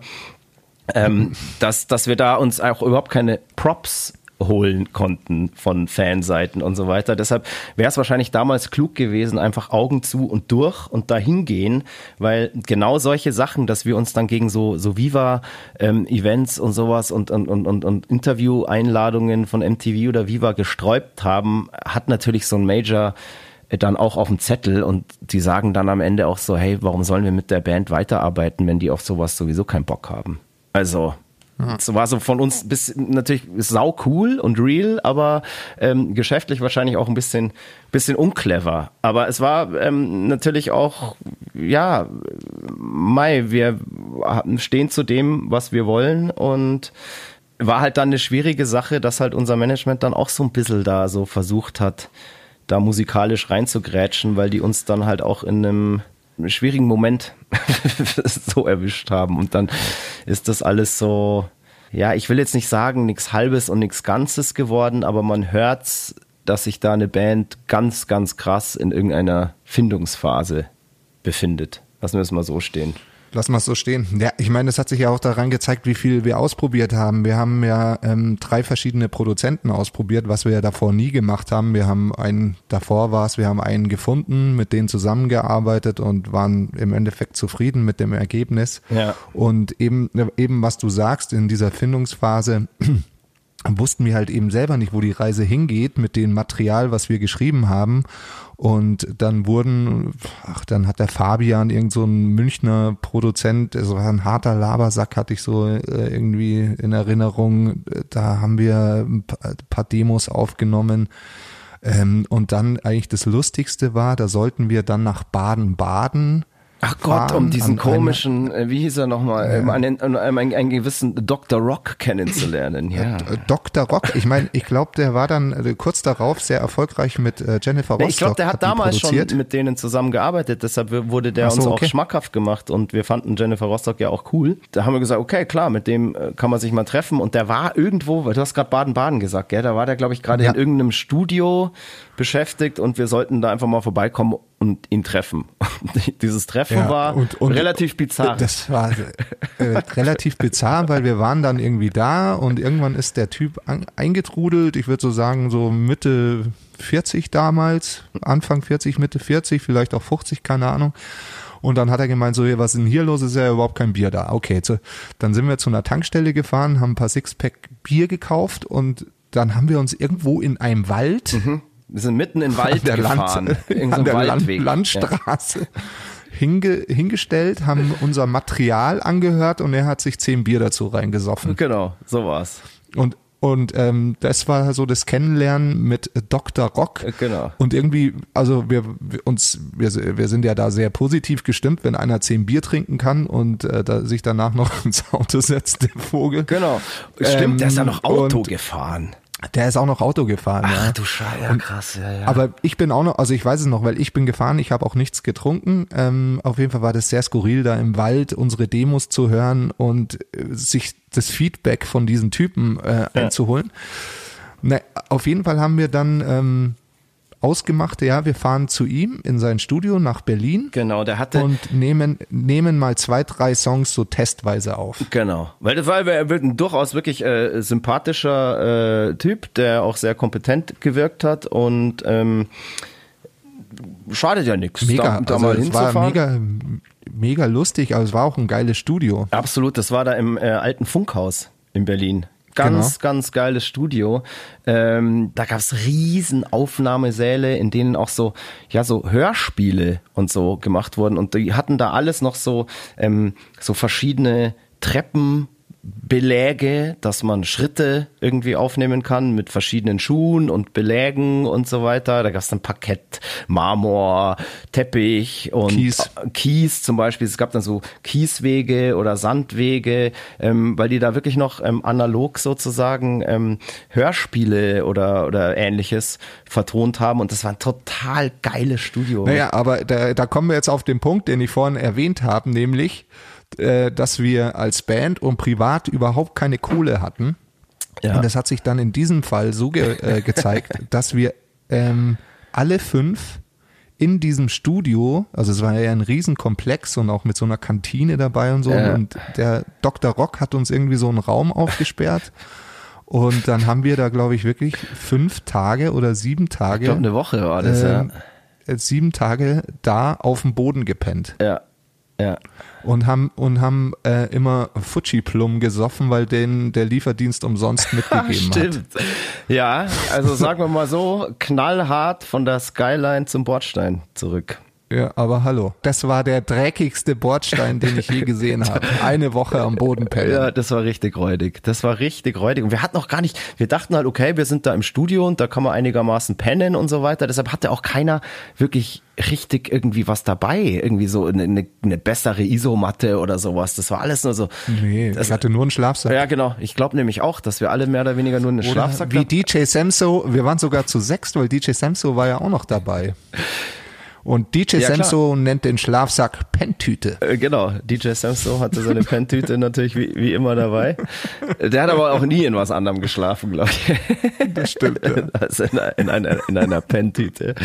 Ähm, dass, dass wir da uns auch überhaupt keine Props holen konnten von Fanseiten und so weiter. Deshalb wäre es wahrscheinlich damals klug gewesen, einfach Augen zu und durch und dahin gehen, weil genau solche Sachen, dass wir uns dann gegen so, so Viva-Events und sowas und, und, und, und, und Interview-Einladungen von MTV oder Viva gesträubt haben, hat natürlich so ein Major dann auch auf dem Zettel und die sagen dann am Ende auch so, hey, warum sollen wir mit der Band weiterarbeiten, wenn die auf sowas sowieso keinen Bock haben? Also, es war so von uns bis natürlich sau cool und real, aber ähm, geschäftlich wahrscheinlich auch ein bisschen bisschen unclever. Aber es war ähm, natürlich auch ja, Mai, wir stehen zu dem, was wir wollen und war halt dann eine schwierige Sache, dass halt unser Management dann auch so ein bisschen da so versucht hat, da musikalisch reinzugrätschen, weil die uns dann halt auch in einem schwierigen Moment <laughs> so erwischt haben. Und dann ist das alles so, ja, ich will jetzt nicht sagen, nichts Halbes und nichts Ganzes geworden, aber man hört, dass sich da eine Band ganz, ganz krass in irgendeiner Findungsphase befindet. Lassen wir es mal so stehen. Lass mal so stehen. Ja, ich meine, es hat sich ja auch daran gezeigt, wie viel wir ausprobiert haben. Wir haben ja ähm, drei verschiedene Produzenten ausprobiert, was wir ja davor nie gemacht haben. Wir haben einen, davor war es, wir haben einen gefunden, mit denen zusammengearbeitet und waren im Endeffekt zufrieden mit dem Ergebnis. Ja. Und eben, eben was du sagst, in dieser Findungsphase, <clears throat> wussten wir halt eben selber nicht, wo die Reise hingeht mit dem Material, was wir geschrieben haben. Und dann wurden, ach, dann hat der Fabian, irgend so ein Münchner Produzent, es war ein harter Labersack, hatte ich so äh, irgendwie in Erinnerung. Da haben wir ein paar Demos aufgenommen. Ähm, und dann eigentlich das Lustigste war, da sollten wir dann nach Baden-Baden Ach Gott, um diesen komischen, äh, wie hieß er nochmal, ja. um einen, um einen, einen gewissen Dr. Rock kennenzulernen. Ja. Äh, Dr. Rock, ich meine, ich glaube, der war dann äh, kurz darauf sehr erfolgreich mit Jennifer Rostock. Ich glaube, der hat, hat damals schon mit denen zusammengearbeitet, deshalb wurde der so, uns okay. auch schmackhaft gemacht und wir fanden Jennifer Rostock ja auch cool. Da haben wir gesagt, okay, klar, mit dem kann man sich mal treffen und der war irgendwo, weil du hast gerade Baden-Baden gesagt, gell? da war der, glaube ich, gerade ja. in irgendeinem Studio beschäftigt und wir sollten da einfach mal vorbeikommen und ihn treffen. <laughs> Dieses Treffen ja, war und, und, relativ bizarr. Das war äh, relativ bizarr, weil wir waren dann irgendwie da und irgendwann ist der Typ an, eingetrudelt. Ich würde so sagen, so Mitte 40 damals, Anfang 40, Mitte 40, vielleicht auch 50, keine Ahnung. Und dann hat er gemeint, so, was ist denn hier los? Ist ja überhaupt kein Bier da. Okay, so, dann sind wir zu einer Tankstelle gefahren, haben ein paar Sixpack Bier gekauft und dann haben wir uns irgendwo in einem Wald mhm wir sind mitten in den Wald der gefahren. Land, an der <laughs> Waldweg. Landstraße. Ja. Hinge, hingestellt, haben unser Material angehört und er hat sich zehn Bier dazu reingesoffen. Genau, so war's. Und und ähm, das war so das Kennenlernen mit Dr. Rock. Genau. Und irgendwie, also wir, wir uns, wir, wir sind ja da sehr positiv gestimmt, wenn einer zehn Bier trinken kann und äh, da sich danach noch <laughs> ins Auto setzt, der Vogel. Genau. Stimmt, ähm, der ist ja noch Auto gefahren. Der ist auch noch Auto gefahren. Ach ja. du Scheiße, ja, krass, ja, ja. Aber ich bin auch noch, also ich weiß es noch, weil ich bin gefahren, ich habe auch nichts getrunken. Ähm, auf jeden Fall war das sehr skurril, da im Wald unsere Demos zu hören und äh, sich das Feedback von diesen Typen äh, ja. einzuholen. Na, auf jeden Fall haben wir dann ähm, ausgemacht, ja, wir fahren zu ihm in sein Studio nach Berlin. Genau, der hatte. Und nehmen, nehmen mal zwei, drei Songs so testweise auf. Genau. Weil das war ein durchaus wirklich äh, sympathischer äh, Typ, der auch sehr kompetent gewirkt hat und ähm, schadet ja nichts. Mega, da, da also es war mega, mega lustig, aber es war auch ein geiles Studio. Absolut, das war da im äh, alten Funkhaus in Berlin. Ganz, genau. ganz geiles Studio. Ähm, da gab es riesen Aufnahmesäle, in denen auch so, ja, so Hörspiele und so gemacht wurden. Und die hatten da alles noch so, ähm, so verschiedene Treppen Beläge, dass man Schritte irgendwie aufnehmen kann mit verschiedenen Schuhen und Belägen und so weiter. Da gab es dann Parkett, Marmor, Teppich und Kies. Kies zum Beispiel. Es gab dann so Kieswege oder Sandwege, ähm, weil die da wirklich noch ähm, analog sozusagen ähm, Hörspiele oder, oder ähnliches vertont haben. Und das war ein total geiles Studio. Naja, aber da, da kommen wir jetzt auf den Punkt, den ich vorhin erwähnt habe, nämlich äh, dass wir als Band und privat überhaupt keine Kohle hatten. Ja. Und das hat sich dann in diesem Fall so ge äh, gezeigt, <laughs> dass wir ähm, alle fünf in diesem Studio, also es war ja ein Riesenkomplex und auch mit so einer Kantine dabei und so. Ja. Und der Dr. Rock hat uns irgendwie so einen Raum aufgesperrt. <laughs> Und dann haben wir da, glaube ich, wirklich fünf Tage oder sieben Tage. Ich glaube, eine Woche war das, äh, ja. Sieben Tage da auf dem Boden gepennt. Ja. Ja. Und haben, und haben äh, immer Fuji-Plum gesoffen, weil den der Lieferdienst umsonst mitgegeben <laughs> Stimmt. hat. Ja, also sagen wir mal so, knallhart von der Skyline zum Bordstein zurück. Ja, aber hallo. Das war der dreckigste Bordstein, den ich je gesehen habe. Eine Woche am Boden pellen. Ja, das war richtig räudig. Das war richtig räudig. Und wir hatten auch gar nicht, wir dachten halt, okay, wir sind da im Studio und da kann man einigermaßen pennen und so weiter. Deshalb hatte auch keiner wirklich richtig irgendwie was dabei. Irgendwie so eine, eine, eine bessere Isomatte oder sowas. Das war alles nur so. Nee, das, ich hatte nur einen Schlafsack. Ja, genau. Ich glaube nämlich auch, dass wir alle mehr oder weniger nur einen Oder Schlafsack wie DJ Samso, wir waren sogar zu sechst, weil DJ Samso war ja auch noch dabei. Und DJ Ja. Samso nennt den Schlafsack Pentüte. Äh, Genau, DJ Samso hatte seine Pentüte <laughs> natürlich wie, wie immer dabei. Der hat aber auch nie in was anderem geschlafen, glaube ich. <laughs> Das stimmt. Ja. <laughs> Also in, in einer, in einer Pentüte.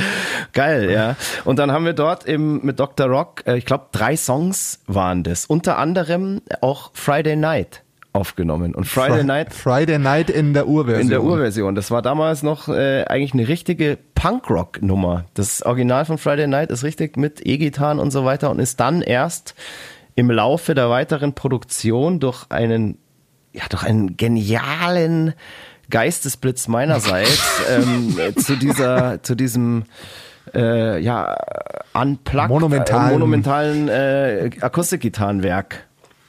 Geil, ja. Und dann haben wir dort eben mit Dr. Rock, äh, ich glaube, drei Songs waren das. Unter anderem auch Friday Night aufgenommen. Und Friday Night Friday Night in der Urversion. in der Urversion. Das war damals noch äh, eigentlich eine richtige Punkrock-Nummer. Das Original von Friday Night ist richtig mit E-Gitarren und so weiter und ist dann erst im Laufe der weiteren Produktion durch einen, ja, durch einen genialen Geistesblitz meinerseits <laughs> ähm, zu dieser, zu diesem äh, ja, unplugged, Monumentalen- äh, monumentalen äh, Akustikgitarrenwerk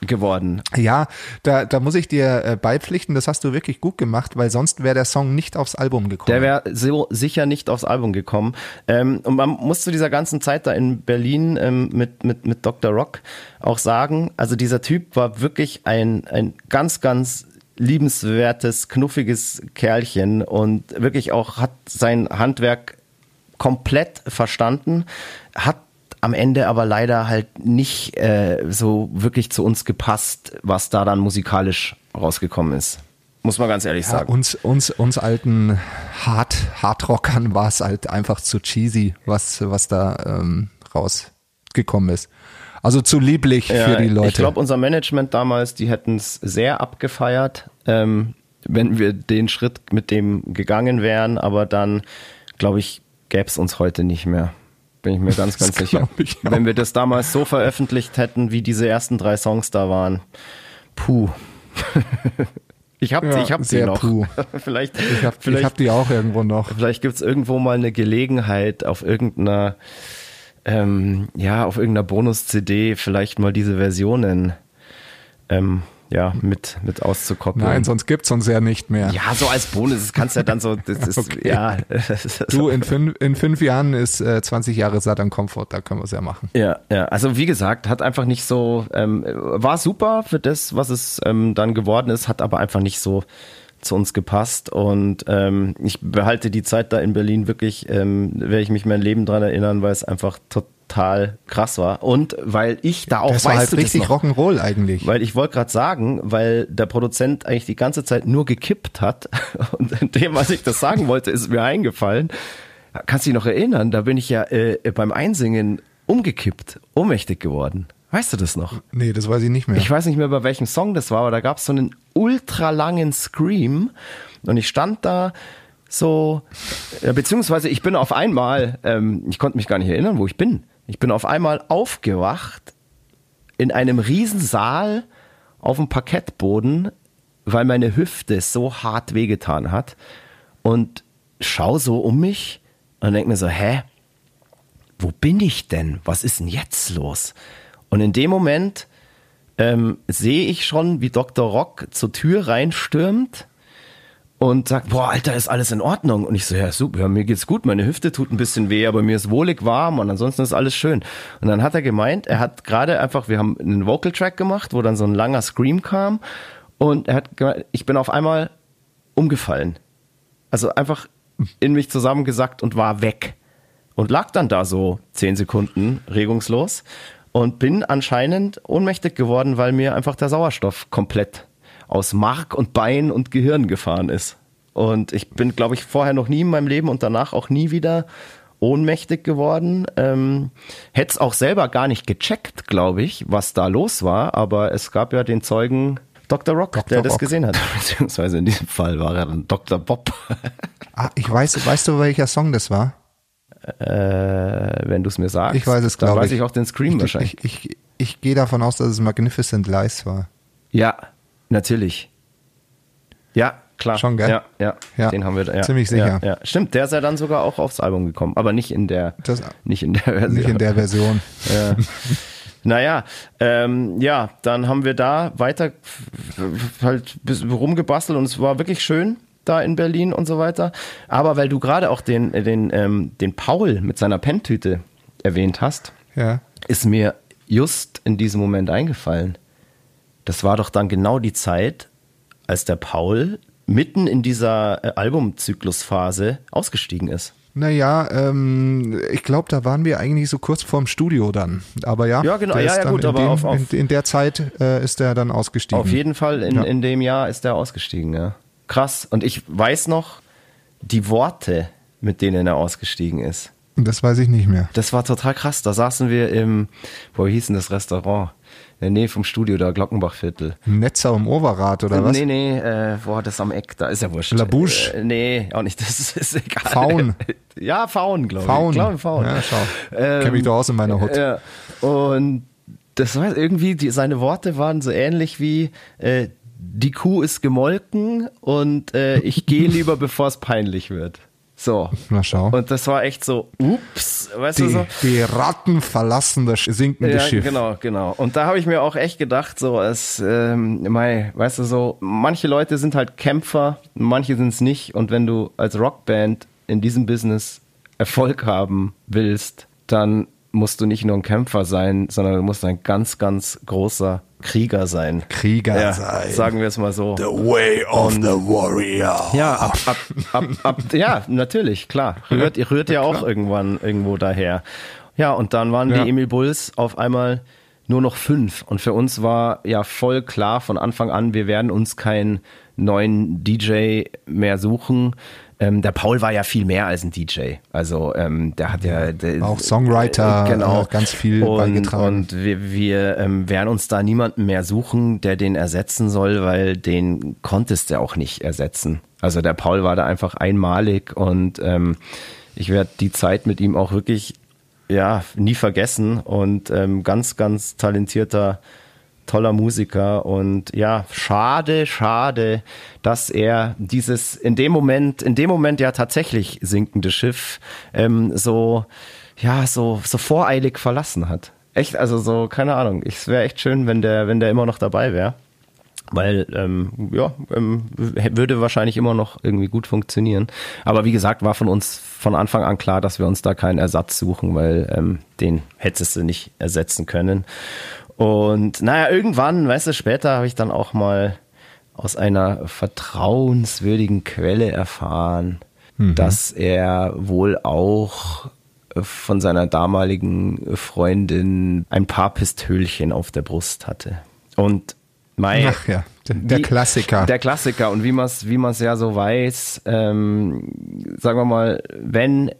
geworden. Ja, da, da muss ich dir äh, beipflichten, das hast du wirklich gut gemacht, weil sonst wäre der Song nicht aufs Album gekommen. Der wäre so sicher nicht aufs Album gekommen. Ähm, und man muss zu dieser ganzen Zeit da in Berlin ähm, mit, mit, mit Dr. Rock auch sagen, also dieser Typ war wirklich ein, ein ganz, ganz liebenswertes, knuffiges Kerlchen und wirklich auch hat sein Handwerk komplett verstanden, hat am Ende aber leider halt nicht äh, so wirklich zu uns gepasst, was da dann musikalisch rausgekommen ist. Muss man ganz ehrlich ja, sagen. uns, uns, uns alten Hard, Hardrockern <laughs> war es halt einfach zu cheesy, was, was da ähm, rausgekommen ist. Also zu lieblich für die Leute. Ich glaube, unser Management damals, die hätten es sehr abgefeiert, ähm, wenn wir den Schritt mit dem gegangen wären, aber dann, glaube ich, gäbe es uns heute nicht mehr. Bin ich mir <laughs> ganz, ganz sicher. Wenn wir das damals so veröffentlicht hätten, wie diese ersten drei Songs da waren, puh. <laughs> ich habe Ja, ich hab sie noch. puh. <laughs> vielleicht ich habe hab die auch irgendwo noch. Vielleicht gibt's irgendwo mal eine Gelegenheit auf irgendeiner, ähm, ja, auf irgendeiner Bonus-CD vielleicht mal diese Versionen ähm, ja, mit, mit auszukoppeln. Nein, sonst gibt's uns ja nicht mehr. ja, so als Bonus, das kannst ja dann so, das ist, <laughs> Okay. ja. Du, in fünf, in fünf Jahren ist äh, 20 Jahre Saturn Comfort, da können wir es ja machen. Ja, ja, also wie gesagt, hat einfach nicht so, ähm, war super für das, was es ähm, dann geworden ist, hat aber einfach nicht so zu uns gepasst und ähm, ich behalte die Zeit da in Berlin wirklich, ähm, werde ich mich mein Leben dran erinnern, weil es einfach total krass war und weil ich da auch, Das war weißt halt du das richtig noch? Rock'n'Roll eigentlich. Weil ich wollte gerade sagen, weil der Produzent eigentlich die ganze Zeit nur gekippt hat <laughs> und in dem, was ich das sagen wollte, ist mir eingefallen. Kannst du dich noch erinnern? Da bin ich ja äh, beim Einsingen umgekippt, ohnmächtig geworden. Weißt du das noch? Nee, das weiß ich nicht mehr. Ich weiß nicht mehr, bei welchem Song das war, aber da gab es so einen ultralangen Scream und ich stand da so, beziehungsweise ich bin auf einmal, ähm, ich konnte mich gar nicht erinnern, wo ich bin. Ich bin auf einmal aufgewacht in einem Riesensaal auf dem Parkettboden, weil meine Hüfte so hart wehgetan hat und schau so um mich und denk mir so, hä, wo bin ich denn? Was ist denn jetzt los? Und in dem Moment ähm, sehe ich schon, wie Dr. Rock zur Tür reinstürmt und sagt, boah, Alter, ist alles in Ordnung? Und ich so, ja, super, mir geht's gut, meine Hüfte tut ein bisschen weh, aber mir ist wohlig warm und ansonsten ist alles schön. Und dann hat er gemeint, er hat gerade einfach, wir haben einen Vocal Track gemacht, wo dann so ein langer Scream kam und er hat gemeint, ich bin auf einmal umgefallen. Also einfach in mich zusammengesackt und war weg. Und lag dann da so zehn Sekunden regungslos und bin anscheinend ohnmächtig geworden, weil mir einfach der Sauerstoff komplett aus Mark und Bein und Gehirn gefahren ist. Und ich bin, glaube ich, vorher noch nie in meinem Leben und danach auch nie wieder ohnmächtig geworden. Ähm, Hätte es auch selber gar nicht gecheckt, glaube ich, was da los war. Aber es gab ja den Zeugen Dr. Rock, Dr. der das Rock. gesehen hat. <laughs> Beziehungsweise in diesem Fall war er dann Dr. Bob. ah, ich weiß, weißt du, welcher Song das war? Äh, wenn du es mir sagst. Ich weiß es, Dann weiß ich auch den Scream ich, wahrscheinlich. Ich, ich, ich gehe davon aus, dass es Magnificent Lies war. Ja, natürlich. Ja, klar. Schon, gell? Ja, ja, Ja, den haben wir da. Ja, ziemlich sicher. Ja, ja. Stimmt, der ist ja dann sogar auch aufs Album gekommen, aber nicht in der, Das- nicht in der Version. Nicht in der Version. <laughs> Ja. Naja, ähm, ja, dann haben wir da weiter halt rumgebastelt und es war wirklich schön da in Berlin und so weiter. Aber weil du gerade auch den, äh, den, ähm, den Paul mit seiner Penntüte erwähnt hast, Ja. ist mir just in diesem Moment eingefallen. Das war doch dann genau die Zeit, als der Paul mitten in dieser äh, Albumzyklusphase ausgestiegen ist. Naja, ähm, ich glaube, da waren wir eigentlich so kurz vorm Studio dann. Aber ja, Ja, genau. Ja, ja, gut, in aber dem, auf- auf- in, in der Zeit äh, ist er dann ausgestiegen. Auf jeden Fall in, Ja. in dem Jahr ist er ausgestiegen, ja. Krass. Und ich weiß noch die Worte, mit denen er ausgestiegen ist. Das weiß ich nicht mehr. Das war total krass. Da saßen wir im, wo hieß denn das Restaurant? In der Nähe vom Studio, da Glockenbachviertel. Netzer um Oberrad oder was? Nee, nee, äh, boah, das am Eck, da ist ja wurscht. La Bouche? Äh, nee, auch nicht, <laughs> das ist, ist egal. Faun. Ja, Faun, glaube ich. Faun. Ich glaube, Faun. Ja, schau. Ähm, Kenn mich doch aus in meiner Hut. Ja. Und das war irgendwie, die, seine Worte waren so ähnlich wie, äh, die Kuh ist gemolken und äh, ich gehe <laughs> lieber, bevor es peinlich wird. So. Na schau. Und das war echt so, ups, weißt du Die, so? die Ratten verlassen das sinkende Ja, Schiff. genau, genau. Und da habe ich mir auch echt gedacht, so, es, ähm, mei, weißt du, so, manche Leute sind halt Kämpfer, manche sind es nicht. Und wenn du als Rockband in diesem Business Erfolg haben willst, dann musst du nicht nur ein Kämpfer sein, sondern du musst ein ganz, ganz großer Krieger sein. Krieger Ja, sein. sagen wir es mal so. way of the warrior. Ja, ab, ab, ab, ab, ja, natürlich, klar. Rührt, rührt ja auch irgendwann irgendwo daher. Ja, und dann waren Ja. die Emil Bulls auf einmal nur noch fünf. Und für uns war ja voll klar von Anfang an, wir werden uns keinen neuen DJ mehr suchen. Ähm, der Paul war ja viel mehr als ein DJ. Also ähm, der hat ja der, Auch Songwriter, genau. äh, ganz viel und, beigetragen. Und wir, wir ähm, werden uns da niemanden mehr suchen, der den ersetzen soll, weil den konntest du auch nicht ersetzen. Also der Paul war da einfach einmalig und ähm, ich werde die Zeit mit ihm auch wirklich ja nie vergessen und ähm, ganz, ganz talentierter toller Musiker und ja, schade, schade, dass er dieses in dem Moment, in dem Moment ja tatsächlich sinkende Schiff ähm, so, ja, so, so voreilig verlassen hat. Echt, also so, keine Ahnung. Es wäre echt schön, wenn der, wenn der immer noch dabei wäre. Weil, ähm, ja, ähm, würde wahrscheinlich immer noch irgendwie gut funktionieren. Aber wie gesagt, war von uns von Anfang an klar, dass wir uns da keinen Ersatz suchen, weil ähm, den hättest du nicht ersetzen können. Und naja, irgendwann, weißt du, später habe ich dann auch mal aus einer vertrauenswürdigen Quelle erfahren, dass er wohl auch von seiner damaligen Freundin ein paar Pistölchen auf der Brust hatte. Und Mai, Ach ja, der, der wie- Klassiker. Der Klassiker. Und wie man es wie man's ja so weiß, ähm, sagen wir mal, wenn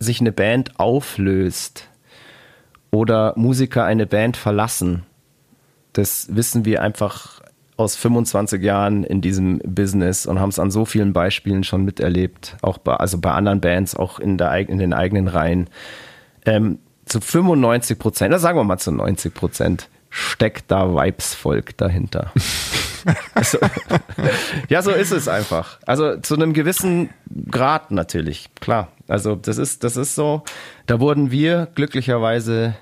sich eine Band auflöst oder Musiker eine Band verlassen, das wissen wir einfach aus 25 Jahren in diesem Business und haben es an so vielen Beispielen schon miterlebt, auch bei, also bei anderen Bands, auch in, der, in den eigenen Reihen. Ähm, zu 95 Prozent, sagen wir mal zu 90 Prozent, steckt da Vibes-Volk dahinter. <laughs> also, <laughs> ja, so ist es einfach. Also zu einem gewissen Grad natürlich, klar. Also das ist, das ist so. Da wurden wir glücklicherweise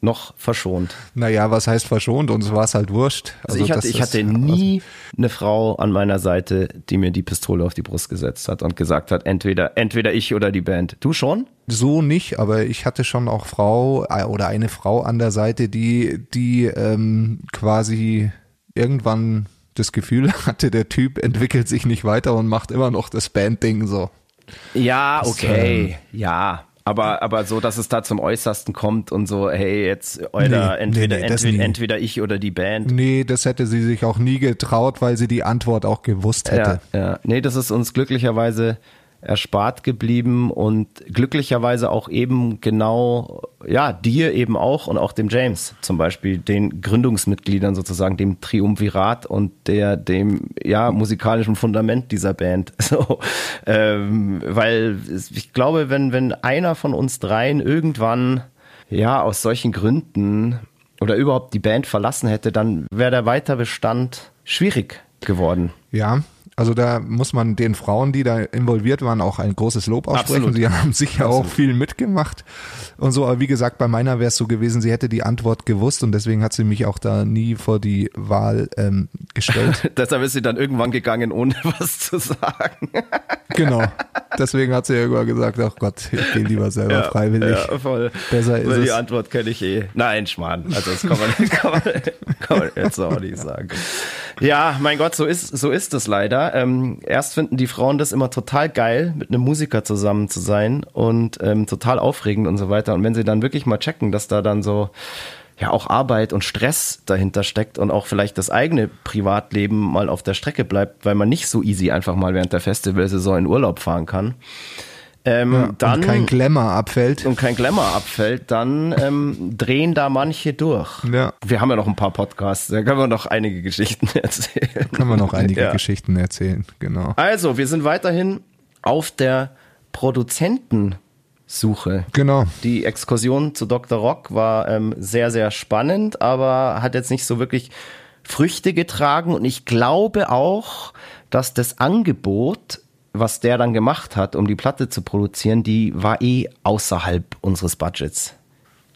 noch verschont. naja, was heißt verschont? Uns war es halt wurscht. Also, ich, das hatte, ich hatte nie eine Frau an meiner Seite, die mir die Pistole auf die Brust gesetzt hat und gesagt hat, entweder, entweder ich oder die Band. Du schon? So nicht, aber ich hatte schon auch Frau äh, oder eine Frau an der Seite, die, die ähm, quasi irgendwann das Gefühl <laughs> hatte, der Typ entwickelt sich nicht weiter und macht immer noch das Bandding so. Ja, Das, okay, ja. Aber, aber so, dass es da zum Äußersten kommt und so, hey, jetzt, oder Nee, entweder, nee, entweder, entweder ich oder die Band. Nee, das hätte sie sich auch nie getraut, weil sie die Antwort auch gewusst hätte. Ja, ja. Nee, das ist uns glücklicherweise erspart geblieben und glücklicherweise auch eben genau, ja, dir eben auch und auch dem James zum Beispiel, den Gründungsmitgliedern sozusagen, dem Triumvirat und der, dem, ja, musikalischen Fundament dieser Band. <laughs> So, ähm, weil ich glaube, wenn, wenn einer von uns dreien irgendwann, ja, aus solchen Gründen oder überhaupt die Band verlassen hätte, dann wäre der Weiterbestand schwierig geworden. Ja, Also da muss man den Frauen, die da involviert waren, auch ein großes Lob aussprechen. Absolut. Sie haben sicher auch viel mitgemacht und so. Aber wie gesagt, bei meiner wäre es so gewesen, sie hätte die Antwort gewusst und deswegen hat sie mich auch da nie vor die Wahl ähm, gestellt. <laughs> Deshalb ist sie dann irgendwann gegangen, ohne <laughs> was zu sagen. genau. Deswegen hat sie ja irgendwann gesagt, ach Gott, ich gehe lieber selber freiwillig. Ja, voll. Besser ist Weil die es. Antwort kenne ich eh. Nein, Schmarrn. Also das kann man, <laughs> kann man, kann man jetzt auch nicht sagen. Ja, mein Gott, so ist, so ist es leider. Ähm, erst finden die Frauen das immer total geil, mit einem Musiker zusammen zu sein und ähm, total aufregend und so weiter. Und wenn sie dann wirklich mal checken, dass da dann so ja auch Arbeit und Stress dahinter steckt und auch vielleicht das eigene Privatleben mal auf der Strecke bleibt, weil man nicht so easy einfach mal während der Festivalsaison in Urlaub fahren kann. Ähm, Ja, dann und kein Glamour abfällt. und kein Glamour abfällt, dann ähm, drehen da manche durch. Ja. Wir haben ja noch ein paar Podcasts, da können wir noch einige Geschichten <laughs> erzählen. Können wir noch einige Ja. Geschichten erzählen, genau. Also, wir sind weiterhin auf der Produzentensuche. Genau. Die Exkursion zu Dr. Rock war ähm, sehr, sehr spannend, aber hat jetzt nicht so wirklich Früchte getragen. Und ich glaube auch, dass das Angebot, was der dann gemacht hat, um die Platte zu produzieren, die war eh außerhalb unseres Budgets.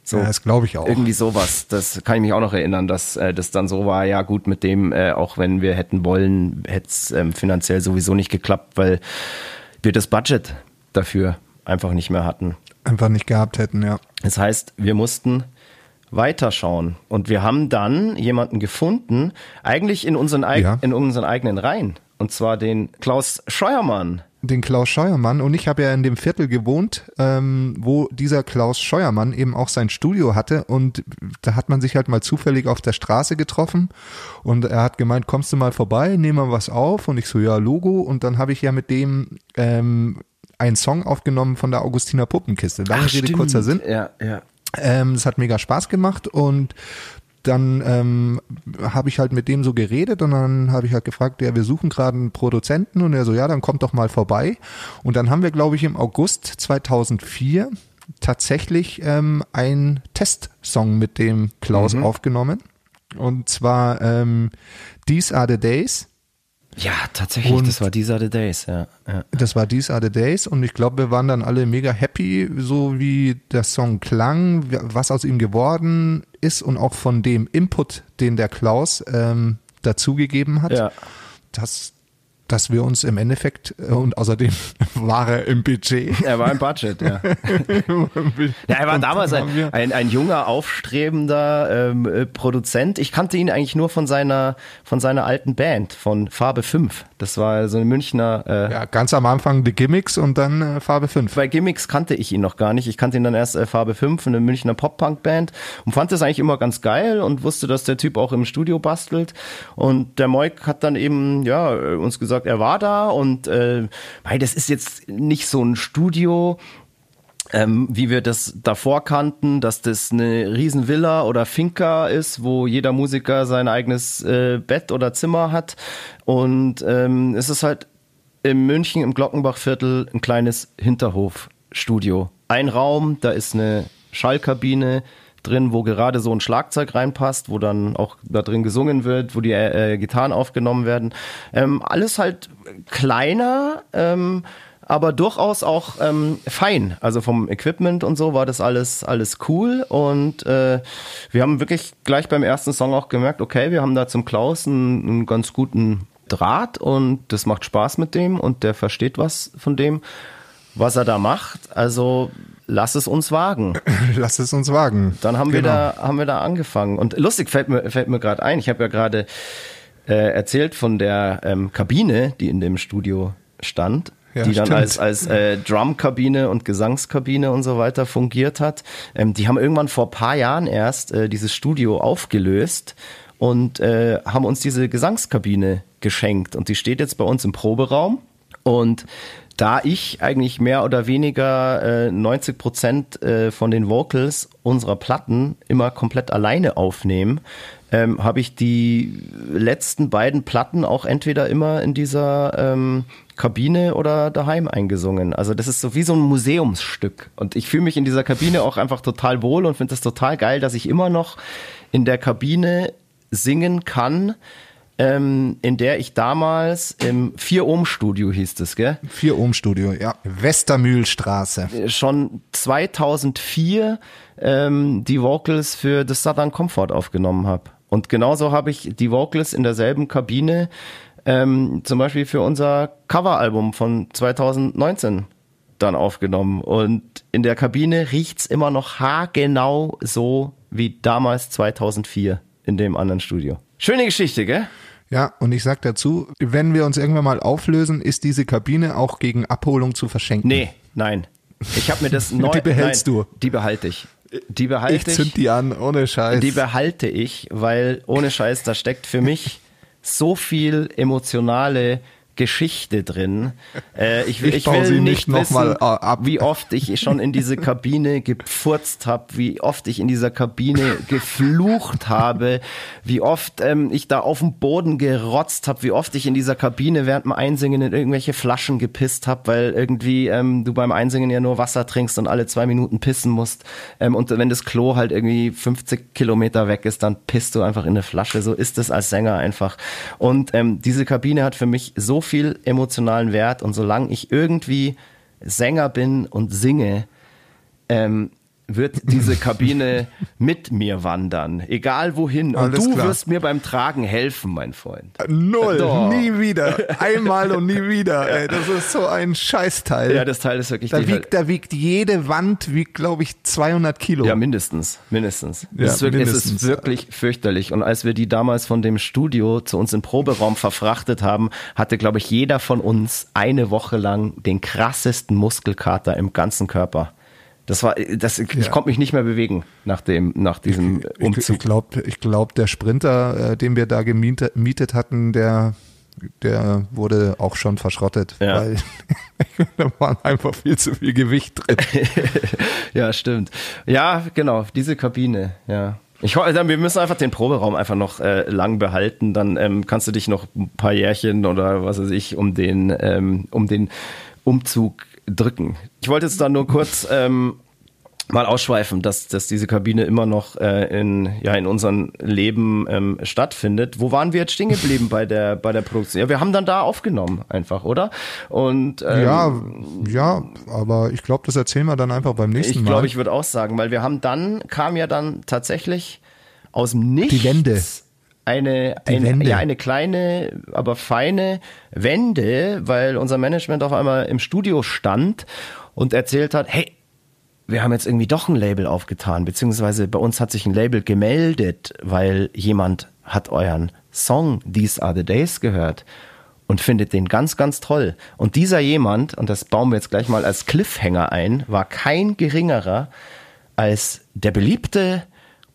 So. Ja, das glaube ich auch. Irgendwie sowas. Das kann ich mich auch noch erinnern, dass äh, das dann so war, ja gut, mit dem, äh, auch wenn wir hätten wollen, hätte es ähm, finanziell sowieso nicht geklappt, weil wir das Budget dafür einfach nicht mehr hatten. Einfach nicht gehabt hätten, ja. Das heißt, wir mussten weiterschauen. Und wir haben dann jemanden gefunden, eigentlich in unseren, eig Ja. in unseren eigenen Reihen. Und zwar den Klaus Scheuermann. Den Klaus Scheuermann und ich habe ja in dem Viertel gewohnt, ähm, wo dieser Klaus Scheuermann eben auch sein Studio hatte und da hat man sich halt mal zufällig auf der Straße getroffen und er hat gemeint, kommst du mal vorbei, nehmen wir was auf und ich so, ja, Logo und dann habe ich ja mit dem ähm, einen Song aufgenommen von der Augustiner Puppenkiste. Lange Rede, stimmt. kurzer Sinn. Ja, ja. Ähm, es hat mega Spaß gemacht und dann ähm, habe ich halt mit dem so geredet und dann habe ich halt gefragt, ja, wir suchen gerade einen Produzenten und er so, ja, dann kommt doch mal vorbei. Und dann haben wir, glaube ich, im August 2004 tatsächlich ähm, einen Testsong mit dem Klaus aufgenommen. Und zwar ähm, These Are the Days. Ja, tatsächlich, Und- das war These Are the Days, ja. ja. Das war These Are the Days und ich glaube, wir waren dann alle mega happy, so wie der Song klang, was aus ihm geworden ist und auch von dem Input, den der Klaus ähm, dazugegeben hat, Ja. dass, dass wir uns im Endeffekt äh, und außerdem <laughs> war er im Budget. Er war im Budget, ja. <laughs> Ja, er war damals ein, ein, ein junger, aufstrebender ähm, äh, Produzent. Ich kannte ihn eigentlich nur von seiner, von seiner alten Band, von Farbe 5. Das war so eine Münchner. Äh, Ja, ganz am Anfang die Gimmicks und dann äh, Farbe 5. Bei Gimmicks kannte ich ihn noch gar nicht. Ich kannte ihn dann erst äh, Farbe 5, eine Münchner Pop-Punk-Band und fand das eigentlich immer ganz geil und wusste, dass der Typ auch im Studio bastelt. Und der Moik hat dann eben, ja, uns gesagt, er war da und äh, mei, das ist jetzt nicht so ein Studio, ähm, wie wir das davor kannten, dass das eine Riesenvilla oder Finca ist, wo jeder Musiker sein eigenes äh, Bett oder Zimmer hat. Und ähm, es ist halt in München im Glockenbachviertel ein kleines Hinterhofstudio. Ein Raum, da ist eine Schallkabine drin, wo gerade so ein Schlagzeug reinpasst, wo dann auch da drin gesungen wird, wo die äh, Gitarren aufgenommen werden. Ähm, alles halt kleiner, ähm, aber durchaus auch ähm, fein. Also vom Equipment und so war das alles alles cool und äh, wir haben wirklich gleich beim ersten Song auch gemerkt, okay, wir haben da zum Klaus einen, einen ganz guten Draht und das macht Spaß mit dem und der versteht was von dem, was er da macht. Also lass es uns wagen. <clears throat> Lass es uns wagen. Dann haben wir Genau. da haben wir da angefangen und lustig fällt mir fällt mir gerade ein. Ich habe ja gerade äh, erzählt von der ähm, Kabine, die in dem Studio stand. Ja, die dann stimmt. als, als äh, Drumkabine und Gesangskabine und so weiter fungiert hat. Ähm, die haben irgendwann vor paar Jahren erst äh, dieses Studio aufgelöst und äh, haben uns diese Gesangskabine geschenkt. Und die steht jetzt bei uns im Proberaum. Und da ich eigentlich mehr oder weniger äh, 90 Prozent äh, von den Vocals unserer Platten immer komplett alleine aufnehme, ähm, habe ich die letzten beiden Platten auch entweder immer in dieser ähm, Kabine oder daheim eingesungen. Also das ist so wie so ein Museumsstück. Und ich fühle mich in dieser Kabine auch einfach total wohl und finde das total geil, dass ich immer noch in der Kabine singen kann, ähm, in der ich damals im 4-Ohm-Studio hieß es, gell? 4-Ohm-Studio, ja. Westermühlstraße. Schon 2004 ähm, die Vocals für das Southern Comfort aufgenommen habe. Und genauso habe ich die Vocals in derselben Kabine ähm, zum Beispiel für unser Coveralbum von 2019 dann aufgenommen. Und in der Kabine riecht's immer noch haargenau so wie damals 2004 in dem anderen Studio. Schöne Geschichte, gell? Ja, und ich sag dazu, wenn wir uns irgendwann mal auflösen, ist diese Kabine auch gegen Abholung zu verschenken. Nee, nein. Ich habe mir das <laughs> neu. die behältst nein, du. Die behalte ich. Die behalte ich. zünd die an, ohne Scheiß. Die behalte ich, weil ohne Scheiß, da steckt für mich so viel emotionale Geschichte drin. Äh, ich, Ich ich, will sie nicht nicht noch wissen, mal, äh, ab. wie oft ich schon in diese Kabine gepfurzt habe, wie oft ich in dieser Kabine geflucht habe, wie oft ähm, ich da auf dem Boden gerotzt habe, wie oft ich in dieser Kabine während dem Einsingen in irgendwelche Flaschen gepisst habe, weil irgendwie ähm, du beim Einsingen ja nur Wasser trinkst und alle zwei Minuten pissen musst. Ähm, und wenn das Klo halt irgendwie 50 Kilometer weg ist, dann pisst du einfach in eine Flasche. So ist es als Sänger einfach. Und ähm, diese Kabine hat für mich so viel emotionalen Wert und solange ich irgendwie Sänger bin und singe, ähm, wird diese Kabine <laughs> mit mir wandern, egal wohin. Und Alles du klar. wirst mir beim Tragen helfen, mein Freund. Null, Doch. nie wieder. Einmal und nie wieder. <laughs> Ey, das ist so ein Scheißteil. Ja, das Teil ist wirklich da wiegt, da wiegt jede Wand, wiegt glaube ich 200 Kilo. Ja, mindestens, mindestens. Ja, es, ist wirklich, es mindestens. ist wirklich fürchterlich. Und als wir die damals von dem Studio zu uns im Proberaum verfrachtet haben, hatte, glaube ich, jeder von uns eine Woche lang den krassesten Muskelkater im ganzen Körper. Das war, das, ich Ja. konnte mich nicht mehr bewegen nach dem, nach diesem Ich, Umzug. ich glaube, ich glaub, der Sprinter, äh, den wir da gemietet mietet hatten, der, der wurde auch schon verschrottet, Ja. weil <laughs> da war einfach viel zu viel Gewicht drin. <laughs> ja, stimmt. Ja, genau, diese Kabine, ja. Ich hoffe, wir müssen einfach den Proberaum einfach noch äh, lang behalten. Dann ähm, kannst du dich noch ein paar Jährchen oder was weiß ich um den ähm, um den Umzug drücken. Ich wollte jetzt da nur kurz ähm, mal ausschweifen, dass, dass diese Kabine immer noch äh, in, ja, in unserem Leben ähm, stattfindet. Wo waren wir jetzt stehen geblieben bei der, bei der Produktion? Ja, wir haben dann da aufgenommen einfach, oder? Und ähm, ja, ja, aber ich glaube, das erzählen wir dann einfach beim nächsten ich Mal. glaube, ich würde auch sagen, weil wir haben dann, kam ja dann tatsächlich aus dem Nichts Die Wende. Eine, Die ein, Wende. ja, eine kleine, aber feine Wende, weil unser Management auf einmal im Studio stand und erzählt hat, hey, wir haben jetzt irgendwie doch ein Label aufgetan, beziehungsweise bei uns hat sich ein Label gemeldet, weil jemand hat euren Song These Are the Days gehört und findet den ganz, ganz toll. Und dieser jemand, und das bauen wir jetzt gleich mal als Cliffhanger ein, war kein geringerer als der beliebte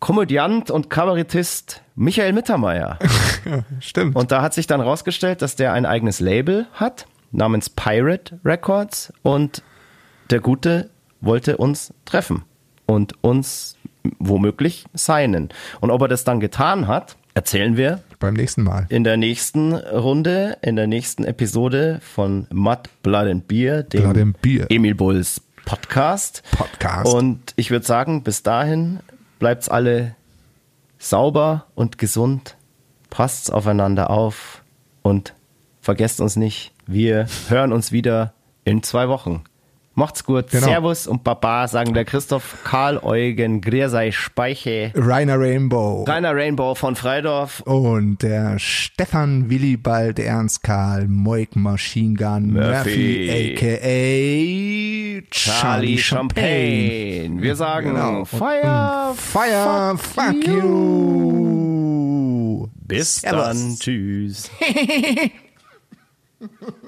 Komödiant und Kabarettist Michael Mittermeier. <laughs> Stimmt. Und da hat sich dann rausgestellt, dass der ein eigenes Label hat, namens Pirate Records. Und der Gute wollte uns treffen und uns womöglich signen. Und ob er das dann getan hat, erzählen wir beim nächsten Mal. in der nächsten Runde, in der nächsten Episode von Mud, Blood and Beer, dem and Beer. Emil Bulls Podcast. Podcast. Und ich würde sagen, bis dahin bleibt's alle sauber und gesund. Passt's aufeinander auf und vergesst uns nicht. Wir hören uns wieder in zwei Wochen. Macht's gut. Genau. Servus und Baba, sagen der Christoph Karl Eugen Griersei Speiche, Rainer Rainbow. Rainer Rainbow von Freidorf Und der Stefan Willibald Ernst Karl Moik Machine Gun Murphy, Murphy. aka Charlie Champagne. Wir sagen Genau. Fire, Fire, fuck, you. Bis Servus. dann. Tschüss. <laughs>